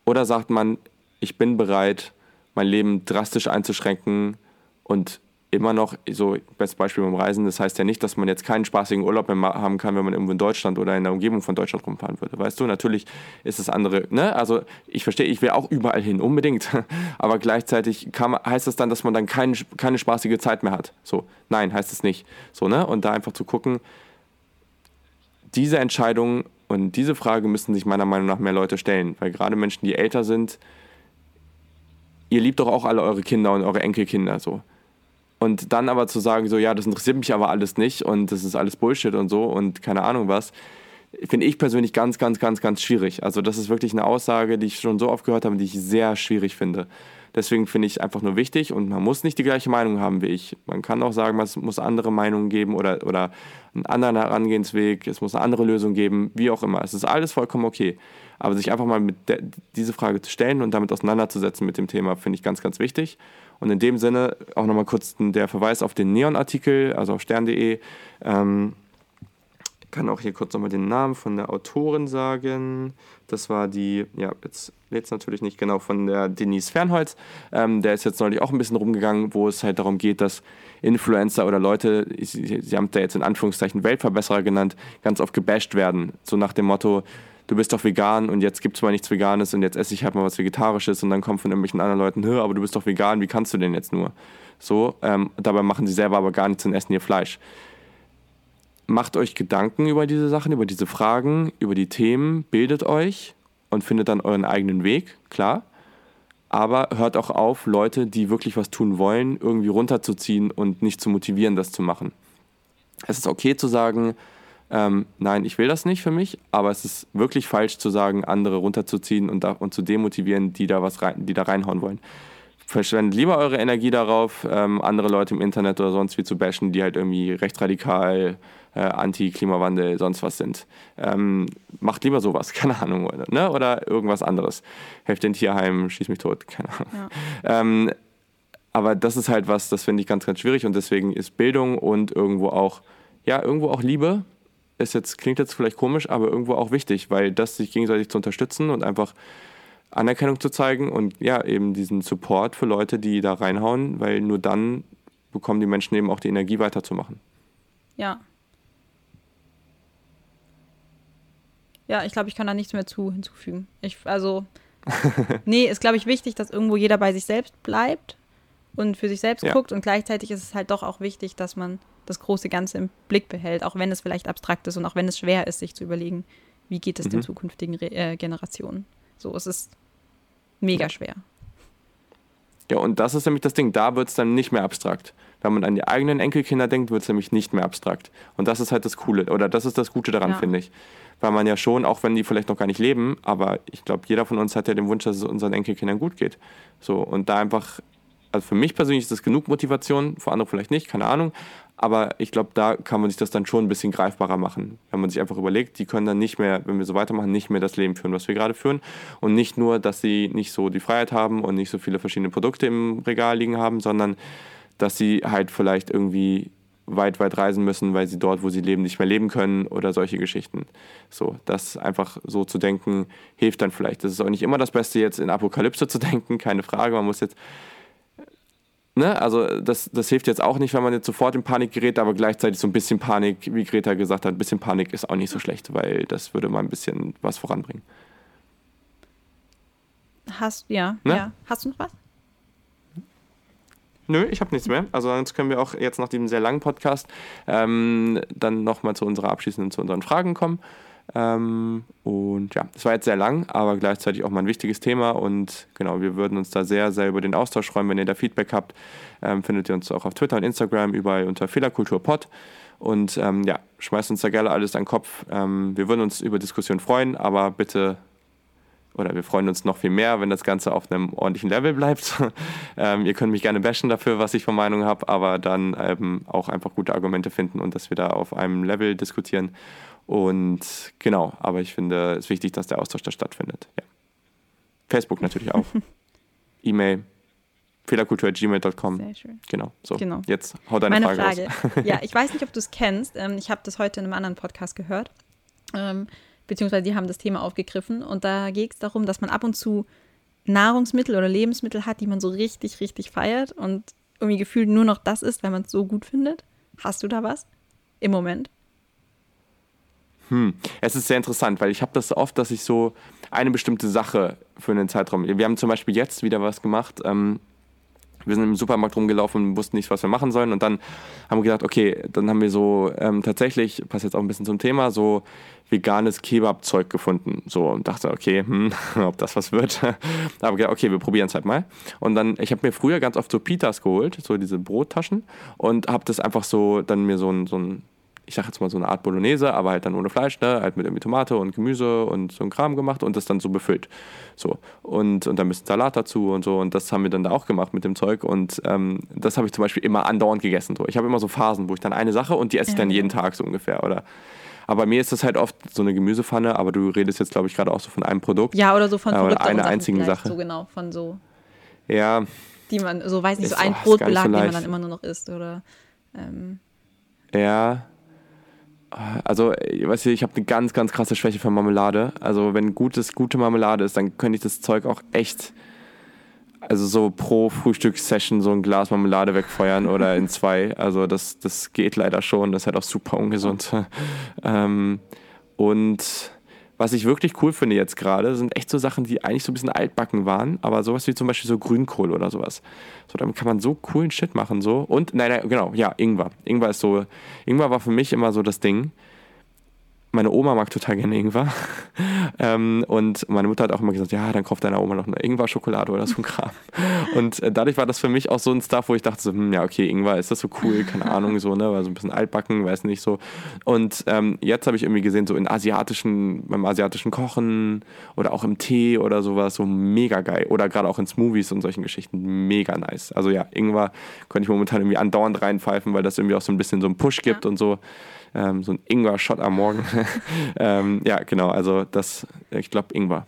Oder sagt man, ich bin bereit, mein Leben drastisch einzuschränken und immer noch, so bestes Beispiel beim Reisen, das heißt ja nicht, dass man jetzt keinen spaßigen Urlaub mehr haben kann, wenn man irgendwo in Deutschland oder in der Umgebung von Deutschland rumfahren würde. Weißt du, natürlich ist das andere, ne? Also ich verstehe, ich will auch überall hin, unbedingt. Aber gleichzeitig kann, heißt das dann, dass man dann kein, keine spaßige Zeit mehr hat. So, nein, heißt es nicht. So, ne? Und da einfach zu gucken, diese Entscheidung und diese Frage müssen sich meiner Meinung nach mehr Leute stellen, weil gerade Menschen, die älter sind, ihr liebt doch auch alle eure Kinder und eure Enkelkinder so. Und dann aber zu sagen, so, ja, das interessiert mich aber alles nicht und das ist alles Bullshit und so und keine Ahnung was, finde ich persönlich ganz, ganz, ganz, ganz schwierig. Also das ist wirklich eine Aussage, die ich schon so oft gehört habe, die ich sehr schwierig finde. Deswegen finde ich einfach nur wichtig und man muss nicht die gleiche Meinung haben wie ich. Man kann auch sagen, es muss andere Meinungen geben oder, oder einen anderen Herangehensweg, es muss eine andere Lösung geben, wie auch immer. Es ist alles vollkommen okay. Aber sich einfach mal mit diese Frage zu stellen und damit auseinanderzusetzen mit dem Thema, finde ich ganz, ganz wichtig. Und in dem Sinne auch nochmal kurz der Verweis auf den Neon-Artikel, also auf stern.de. Ähm, kann auch hier kurz nochmal den Namen von der Autorin sagen. Das war die, ja, jetzt lädt es natürlich nicht genau, von der Denise Fernholz. Ähm, der ist jetzt neulich auch ein bisschen rumgegangen, wo es halt darum geht, dass Influencer oder Leute, sie, sie haben da jetzt in Anführungszeichen Weltverbesserer genannt, ganz oft gebasht werden. So nach dem Motto, du bist doch vegan und jetzt gibt es mal nichts Veganes und jetzt esse ich halt mal was Vegetarisches und dann kommt von irgendwelchen anderen Leuten, aber du bist doch vegan, wie kannst du denn jetzt nur? So, ähm, dabei machen sie selber aber gar nichts und essen ihr Fleisch macht euch Gedanken über diese Sachen, über diese Fragen, über die Themen, bildet euch und findet dann euren eigenen Weg, klar. Aber hört auch auf, Leute, die wirklich was tun wollen, irgendwie runterzuziehen und nicht zu motivieren, das zu machen. Es ist okay zu sagen, ähm, nein, ich will das nicht für mich, aber es ist wirklich falsch zu sagen, andere runterzuziehen und, da, und zu demotivieren, die da was rein, die da reinhauen wollen. Verschwendet lieber eure Energie darauf, ähm, andere Leute im Internet oder sonst wie zu bashen, die halt irgendwie rechtsradikal äh, Anti-Klimawandel, sonst was sind. Ähm, macht lieber sowas, keine Ahnung, oder, ne? oder irgendwas anderes. Helft den Tierheim, schieß mich tot, keine Ahnung. Ja. Ähm, aber das ist halt was, das finde ich ganz, ganz schwierig und deswegen ist Bildung und irgendwo auch, ja, irgendwo auch Liebe, ist jetzt, klingt jetzt vielleicht komisch, aber irgendwo auch wichtig, weil das sich gegenseitig zu unterstützen und einfach Anerkennung zu zeigen und ja, eben diesen Support für Leute, die da reinhauen, weil nur dann bekommen die Menschen eben auch die Energie weiterzumachen. Ja, Ja, ich glaube, ich kann da nichts mehr zu hinzufügen. Ich, also, nee, ist, glaube ich, wichtig, dass irgendwo jeder bei sich selbst bleibt und für sich selbst ja. guckt. Und gleichzeitig ist es halt doch auch wichtig, dass man das große Ganze im Blick behält, auch wenn es vielleicht abstrakt ist und auch wenn es schwer ist, sich zu überlegen, wie geht es mhm. den zukünftigen Re äh, Generationen. So, es ist mega schwer. Ja, und das ist nämlich das Ding, da wird es dann nicht mehr abstrakt. Wenn man an die eigenen Enkelkinder denkt, wird es nämlich nicht mehr abstrakt. Und das ist halt das Coole, oder das ist das Gute daran, ja. finde ich weil man ja schon, auch wenn die vielleicht noch gar nicht leben, aber ich glaube, jeder von uns hat ja den Wunsch, dass es unseren Enkelkindern gut geht. So, und da einfach, also für mich persönlich ist das genug Motivation, für andere vielleicht nicht, keine Ahnung. Aber ich glaube, da kann man sich das dann schon ein bisschen greifbarer machen. Wenn man sich einfach überlegt, die können dann nicht mehr, wenn wir so weitermachen, nicht mehr das Leben führen, was wir gerade führen. Und nicht nur, dass sie nicht so die Freiheit haben und nicht so viele verschiedene Produkte im Regal liegen haben, sondern dass sie halt vielleicht irgendwie weit, weit reisen müssen, weil sie dort, wo sie leben, nicht mehr leben können oder solche Geschichten. So, das einfach so zu denken, hilft dann vielleicht. Das ist auch nicht immer das Beste, jetzt in Apokalypse zu denken, keine Frage. Man muss jetzt, ne, also das, das hilft jetzt auch nicht, wenn man jetzt sofort in Panik gerät, aber gleichzeitig so ein bisschen Panik, wie Greta gesagt hat, ein bisschen Panik ist auch nicht so schlecht, weil das würde mal ein bisschen was voranbringen. Hast, ja, ne? ja. Hast du noch was? Nö, ich habe nichts mehr. Also sonst können wir auch jetzt nach diesem sehr langen Podcast ähm, dann nochmal zu unserer abschließenden, zu unseren Fragen kommen. Ähm, und ja, es war jetzt sehr lang, aber gleichzeitig auch mal ein wichtiges Thema. Und genau, wir würden uns da sehr, sehr über den Austausch freuen. Wenn ihr da Feedback habt, ähm, findet ihr uns auch auf Twitter und Instagram überall unter Fehlerkulturpod. Und ähm, ja, schmeißt uns da gerne alles an den Kopf. Ähm, wir würden uns über Diskussionen freuen, aber bitte oder wir freuen uns noch viel mehr, wenn das Ganze auf einem ordentlichen Level bleibt. ähm, ihr könnt mich gerne bashen dafür, was ich für Meinung habe, aber dann ähm, auch einfach gute Argumente finden und dass wir da auf einem Level diskutieren. Und genau, aber ich finde es wichtig, dass der Austausch da stattfindet. Ja. Facebook natürlich auch. E-Mail, fehlerkultur.gmail.com. Sehr schön. Genau, so. Genau. Jetzt hau deine Meine Frage, Frage. ja, ich weiß nicht, ob du es kennst. Ähm, ich habe das heute in einem anderen Podcast gehört. Ähm, beziehungsweise die haben das Thema aufgegriffen. Und da geht es darum, dass man ab und zu Nahrungsmittel oder Lebensmittel hat, die man so richtig, richtig feiert und irgendwie gefühlt nur noch das ist, weil man es so gut findet. Hast du da was im Moment? Hm. Es ist sehr interessant, weil ich habe das oft, dass ich so eine bestimmte Sache für einen Zeitraum. Wir haben zum Beispiel jetzt wieder was gemacht. Ähm, wir sind im Supermarkt rumgelaufen und wussten nicht, was wir machen sollen. Und dann haben wir gedacht, okay, dann haben wir so ähm, tatsächlich, passt jetzt auch ein bisschen zum Thema, so veganes Kebab-Zeug gefunden. So und dachte, okay, hm, ob das was wird. Aber gedacht, okay, wir probieren es halt mal. Und dann, ich habe mir früher ganz oft so Pitas geholt, so diese Brottaschen, und habe das einfach so, dann mir so ein, so ein ich sag jetzt mal so eine Art Bolognese, aber halt dann ohne Fleisch, ne? halt mit irgendwie Tomate und Gemüse und so ein Kram gemacht und das dann so befüllt. So. Und, und dann ein bisschen Salat dazu und so. Und das haben wir dann da auch gemacht mit dem Zeug. Und ähm, das habe ich zum Beispiel immer andauernd gegessen. So. Ich habe immer so Phasen, wo ich dann eine Sache und die esse ich dann jeden Tag so ungefähr. Oder aber mir ist das halt oft so eine Gemüsepfanne, aber du redest jetzt, glaube ich, gerade auch so von einem Produkt. Ja, oder so von äh, einer einzigen Sache. So genau, von so. Ja. Die man, so weiß nicht, so ein Brotbelag, so den man dann immer nur noch isst, oder. Ähm. Ja, also, weißt du, ich habe eine ganz, ganz krasse Schwäche für Marmelade. Also, wenn gutes, gute Marmelade ist, dann könnte ich das Zeug auch echt, also so pro Frühstückssession so ein Glas Marmelade wegfeuern oder in zwei. Also, das, das geht leider schon. Das ist halt auch super ungesund. ähm, und was ich wirklich cool finde jetzt gerade, sind echt so Sachen, die eigentlich so ein bisschen altbacken waren, aber sowas wie zum Beispiel so Grünkohl oder sowas. So, damit kann man so coolen Shit machen, so. Und, nein, nein, genau, ja, Ingwer. Ingwer ist so, Ingwer war für mich immer so das Ding meine Oma mag total gerne Ingwer. ähm, und meine Mutter hat auch immer gesagt, ja, dann kauft deiner Oma noch eine Ingwer-Schokolade oder so ein Kram. Und äh, dadurch war das für mich auch so ein Stuff, wo ich dachte so, hm, ja, okay, Ingwer, ist das so cool? Keine Ahnung, so, ne? War so ein bisschen altbacken, weiß nicht so. Und ähm, jetzt habe ich irgendwie gesehen, so in asiatischen, beim asiatischen Kochen oder auch im Tee oder sowas, so mega geil. Oder gerade auch in Smoothies und solchen Geschichten, mega nice. Also ja, Ingwer könnte ich momentan irgendwie andauernd reinpfeifen, weil das irgendwie auch so ein bisschen so einen Push gibt ja. und so ähm, so ein Ingwer-Shot am Morgen. ähm, ja, genau, also das, ich glaube, Ingwer.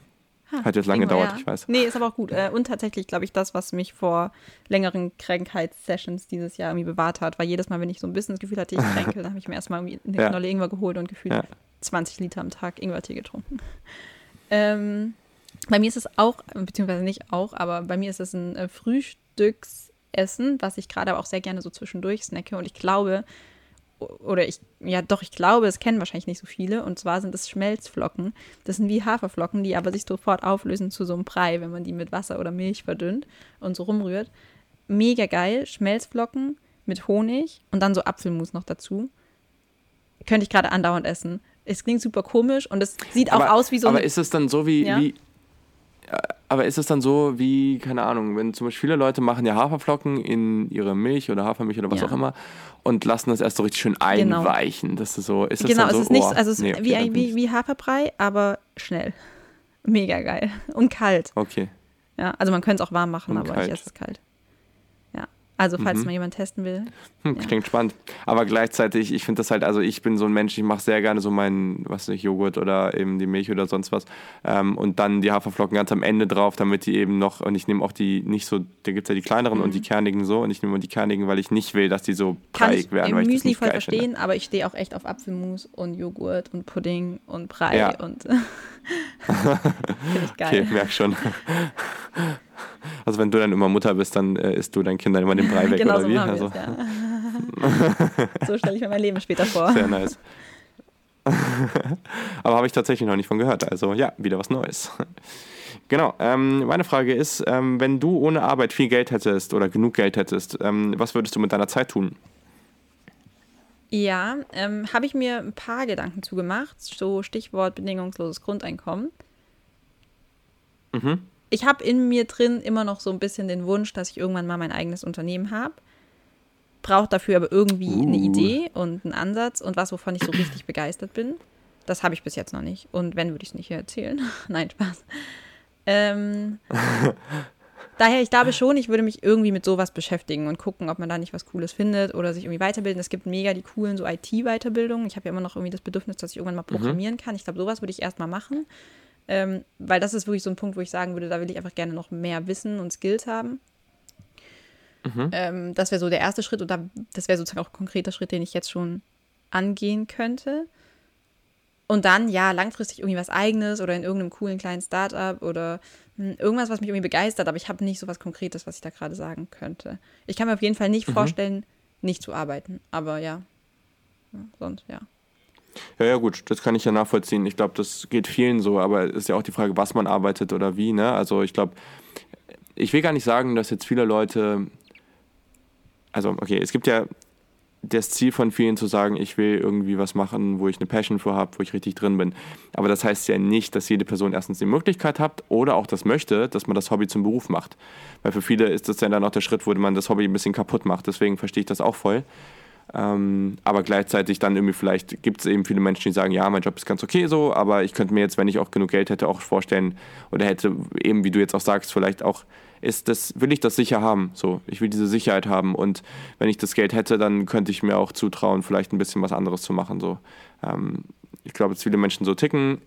Hat jetzt lange gedauert, ja. ich weiß. Nee, ist aber auch gut. Äh, und tatsächlich, glaube ich, das, was mich vor längeren Krankheitssessions dieses Jahr irgendwie bewahrt hat, war jedes Mal, wenn ich so ein bisschen das Gefühl hatte, ich kränke, dann habe ich mir erstmal eine ja. Knolle Ingwer geholt und gefühlt ja. 20 Liter am Tag Ingwertee getrunken. Ähm, bei mir ist es auch, beziehungsweise nicht auch, aber bei mir ist es ein äh, Frühstücksessen, was ich gerade aber auch sehr gerne so zwischendurch snacke. Und ich glaube, oder ich, ja doch, ich glaube, es kennen wahrscheinlich nicht so viele. Und zwar sind es Schmelzflocken. Das sind wie Haferflocken, die aber sich sofort auflösen zu so einem Brei, wenn man die mit Wasser oder Milch verdünnt und so rumrührt. Mega geil. Schmelzflocken mit Honig und dann so Apfelmus noch dazu. Könnte ich gerade andauernd essen. Es klingt super komisch und es sieht auch aber, aus wie so ein. Aber ist es dann so wie, ja? wie aber ist es dann so wie, keine Ahnung, wenn zum Beispiel viele Leute machen ja Haferflocken in ihre Milch oder Hafermilch oder was ja. auch immer und lassen das erst so richtig schön genau. einweichen. Genau. Das ist so, ist das genau, so, es ist nicht, oh, also es nee, okay, wie, wie, wie Haferbrei, aber schnell. Mega geil. Und kalt. Okay. Ja, also man könnte es auch warm machen, und aber kalt. ich esse es kalt. Also, falls mhm. mal jemand testen will. Hm, ja. Klingt spannend. Aber gleichzeitig, ich finde das halt, also ich bin so ein Mensch, ich mache sehr gerne so meinen, was nicht, Joghurt oder eben die Milch oder sonst was. Ähm, und dann die Haferflocken ganz am Ende drauf, damit die eben noch, und ich nehme auch die nicht so, da gibt es ja die kleineren mhm. und die mhm. kernigen so. Und ich nehme die kernigen, weil ich nicht will, dass die so breiig werden. Kann ich Müsli voll verstehen, finde. aber ich stehe auch echt auf Apfelmus und Joghurt und Pudding und Brei ja. und. finde ich geil. Okay, merk schon. Also wenn du dann immer Mutter bist, dann äh, isst du deinen Kindern immer den Brei weg, genau oder so wie? Also. Ja. so stelle ich mir mein Leben später vor. Sehr nice. Aber habe ich tatsächlich noch nicht von gehört. Also ja, wieder was Neues. Genau. Ähm, meine Frage ist, ähm, wenn du ohne Arbeit viel Geld hättest oder genug Geld hättest, ähm, was würdest du mit deiner Zeit tun? Ja, ähm, habe ich mir ein paar Gedanken zugemacht. So Stichwort bedingungsloses Grundeinkommen. Mhm ich habe in mir drin immer noch so ein bisschen den Wunsch, dass ich irgendwann mal mein eigenes Unternehmen habe. Brauche dafür aber irgendwie uh. eine Idee und einen Ansatz und was, wovon ich so richtig begeistert bin. Das habe ich bis jetzt noch nicht. Und wenn, würde ich es nicht hier erzählen. Nein, Spaß. Ähm, daher, ich glaube schon, ich würde mich irgendwie mit sowas beschäftigen und gucken, ob man da nicht was Cooles findet oder sich irgendwie weiterbilden. Es gibt mega die coolen so IT-Weiterbildungen. Ich habe ja immer noch irgendwie das Bedürfnis, dass ich irgendwann mal mhm. programmieren kann. Ich glaube, sowas würde ich erstmal machen. Ähm, weil das ist wirklich so ein Punkt, wo ich sagen würde, da will ich einfach gerne noch mehr Wissen und Skills haben. Mhm. Ähm, das wäre so der erste Schritt und da, das wäre sozusagen auch ein konkreter Schritt, den ich jetzt schon angehen könnte. Und dann, ja, langfristig irgendwie was Eigenes oder in irgendeinem coolen kleinen Startup oder mh, hm, irgendwas, was mich irgendwie begeistert, aber ich habe nicht so was Konkretes, was ich da gerade sagen könnte. Ich kann mir auf jeden Fall nicht mhm. vorstellen, nicht zu arbeiten, aber ja. ja sonst, ja. Ja, ja, gut, das kann ich ja nachvollziehen. Ich glaube, das geht vielen so, aber es ist ja auch die Frage, was man arbeitet oder wie. Ne? Also ich glaube, ich will gar nicht sagen, dass jetzt viele Leute also okay, es gibt ja das Ziel von vielen zu sagen, ich will irgendwie was machen, wo ich eine Passion für habe, wo ich richtig drin bin. Aber das heißt ja nicht, dass jede Person erstens die Möglichkeit hat oder auch das möchte, dass man das Hobby zum Beruf macht. Weil für viele ist das ja dann auch der Schritt, wo man das Hobby ein bisschen kaputt macht. Deswegen verstehe ich das auch voll. Ähm, aber gleichzeitig dann irgendwie vielleicht gibt es eben viele Menschen, die sagen, ja, mein Job ist ganz okay so, aber ich könnte mir jetzt, wenn ich auch genug Geld hätte, auch vorstellen oder hätte eben, wie du jetzt auch sagst, vielleicht auch ist das, will ich das sicher haben. So, ich will diese Sicherheit haben. Und wenn ich das Geld hätte, dann könnte ich mir auch zutrauen, vielleicht ein bisschen was anderes zu machen. So, ähm, ich glaube, dass viele Menschen so ticken.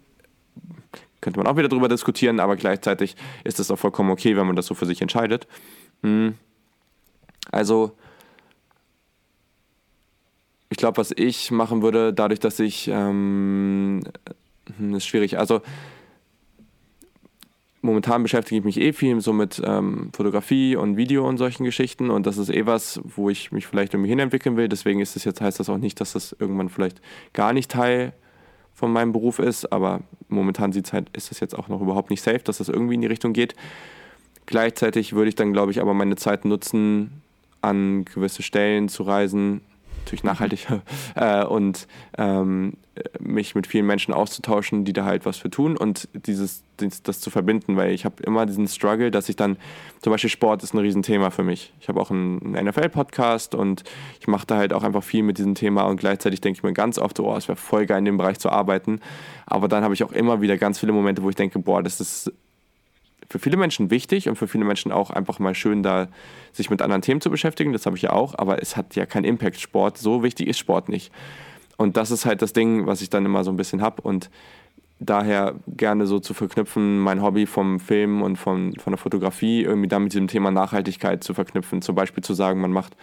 Könnte man auch wieder darüber diskutieren, aber gleichzeitig ist es auch vollkommen okay, wenn man das so für sich entscheidet. Mhm. Also, ich glaube, was ich machen würde, dadurch, dass ich, ähm, ist schwierig. Also, momentan beschäftige ich mich eh viel so mit ähm, Fotografie und Video und solchen Geschichten und das ist eh was, wo ich mich vielleicht irgendwie hinentwickeln will. Deswegen ist es jetzt, heißt das auch nicht, dass das irgendwann vielleicht gar nicht Teil von meinem Beruf ist, aber momentan sieht's halt, ist das jetzt auch noch überhaupt nicht safe, dass das irgendwie in die Richtung geht. Gleichzeitig würde ich dann, glaube ich, aber meine Zeit nutzen, an gewisse Stellen zu reisen, natürlich nachhaltig äh, und ähm, mich mit vielen Menschen auszutauschen, die da halt was für tun und dieses, das zu verbinden, weil ich habe immer diesen Struggle, dass ich dann, zum Beispiel Sport ist ein Riesenthema für mich. Ich habe auch einen, einen NFL-Podcast und ich mache da halt auch einfach viel mit diesem Thema und gleichzeitig denke ich mir ganz oft, oh, es wäre voll geil in dem Bereich zu arbeiten, aber dann habe ich auch immer wieder ganz viele Momente, wo ich denke, boah, das ist für viele Menschen wichtig und für viele Menschen auch einfach mal schön, da sich mit anderen Themen zu beschäftigen. Das habe ich ja auch, aber es hat ja keinen Impact. Sport, so wichtig ist Sport nicht. Und das ist halt das Ding, was ich dann immer so ein bisschen habe. Und daher gerne so zu verknüpfen, mein Hobby vom Film und von, von der Fotografie irgendwie dann mit diesem Thema Nachhaltigkeit zu verknüpfen. Zum Beispiel zu sagen, man macht,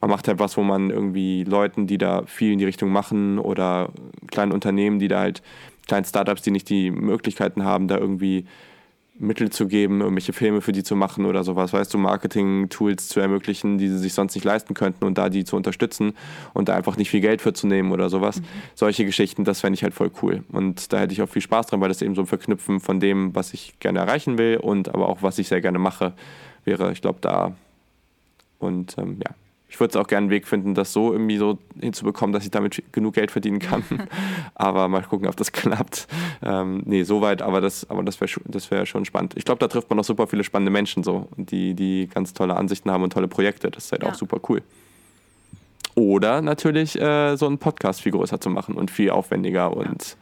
man macht halt was, wo man irgendwie Leuten, die da viel in die Richtung machen oder kleinen Unternehmen, die da halt, kleinen Startups, die nicht die Möglichkeiten haben, da irgendwie Mittel zu geben, irgendwelche Filme für die zu machen oder sowas, weißt du, Marketing-Tools zu ermöglichen, die sie sich sonst nicht leisten könnten und da die zu unterstützen und da einfach nicht viel Geld für zu nehmen oder sowas. Mhm. Solche Geschichten, das fände ich halt voll cool. Und da hätte ich auch viel Spaß dran, weil das eben so ein Verknüpfen von dem, was ich gerne erreichen will und aber auch, was ich sehr gerne mache, wäre, ich glaube, da. Und ähm, ja, ich würde auch gerne einen Weg finden, das so irgendwie so hinzubekommen, dass ich damit genug Geld verdienen kann. aber mal gucken, ob das klappt. Ähm, nee, soweit, aber das, aber das wäre das wär schon spannend. Ich glaube, da trifft man auch super viele spannende Menschen so, die, die ganz tolle Ansichten haben und tolle Projekte. Das ist halt ja. auch super cool. Oder natürlich äh, so einen Podcast viel größer zu machen und viel aufwendiger und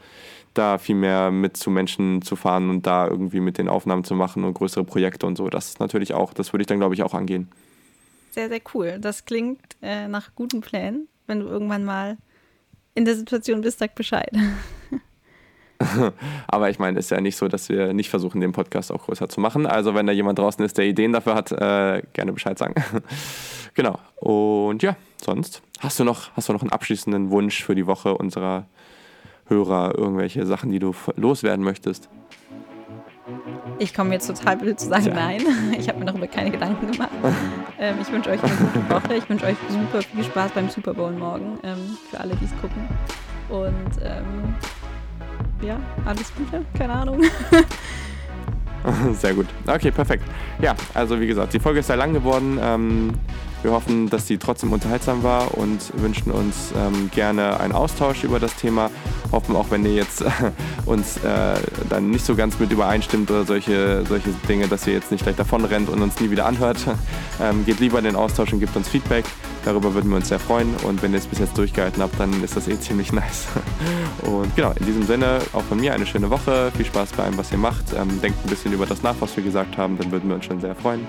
da viel mehr mit zu Menschen zu fahren und da irgendwie mit den Aufnahmen zu machen und größere Projekte und so. Das ist natürlich auch, das würde ich dann, glaube ich, auch angehen sehr, sehr cool. Das klingt äh, nach guten Plänen. Wenn du irgendwann mal in der Situation bist, sag Bescheid. Aber ich meine, es ist ja nicht so, dass wir nicht versuchen, den Podcast auch größer zu machen. Also wenn da jemand draußen ist, der Ideen dafür hat, äh, gerne Bescheid sagen. genau. Und ja, sonst hast du noch, hast du noch einen abschließenden Wunsch für die Woche unserer Hörer, irgendwelche Sachen, die du loswerden möchtest? Ich komme jetzt total blöd zu sagen, ja. nein. Ich habe mir darüber keine Gedanken gemacht. ähm, ich wünsche euch eine gute Woche. Ich wünsche euch super viel Spaß beim Super Bowl morgen. Ähm, für alle, die es gucken. Und ähm, ja, alles Gute. Keine Ahnung. Sehr gut. Okay, perfekt. Ja, also wie gesagt, die Folge ist sehr lang geworden. Wir hoffen, dass sie trotzdem unterhaltsam war und wünschen uns ähm, gerne einen Austausch über das Thema. Hoffen auch, wenn ihr jetzt äh, uns äh, dann nicht so ganz mit übereinstimmt oder solche, solche Dinge, dass ihr jetzt nicht gleich davon rennt und uns nie wieder anhört. Ähm, geht lieber in den Austausch und gebt uns Feedback. Darüber würden wir uns sehr freuen. Und wenn ihr es bis jetzt durchgehalten habt, dann ist das eh ziemlich nice. Und genau, in diesem Sinne auch von mir eine schöne Woche. Viel Spaß bei allem, was ihr macht. Ähm, denkt ein bisschen über das nach, was wir gesagt haben. Dann würden wir uns schon sehr freuen.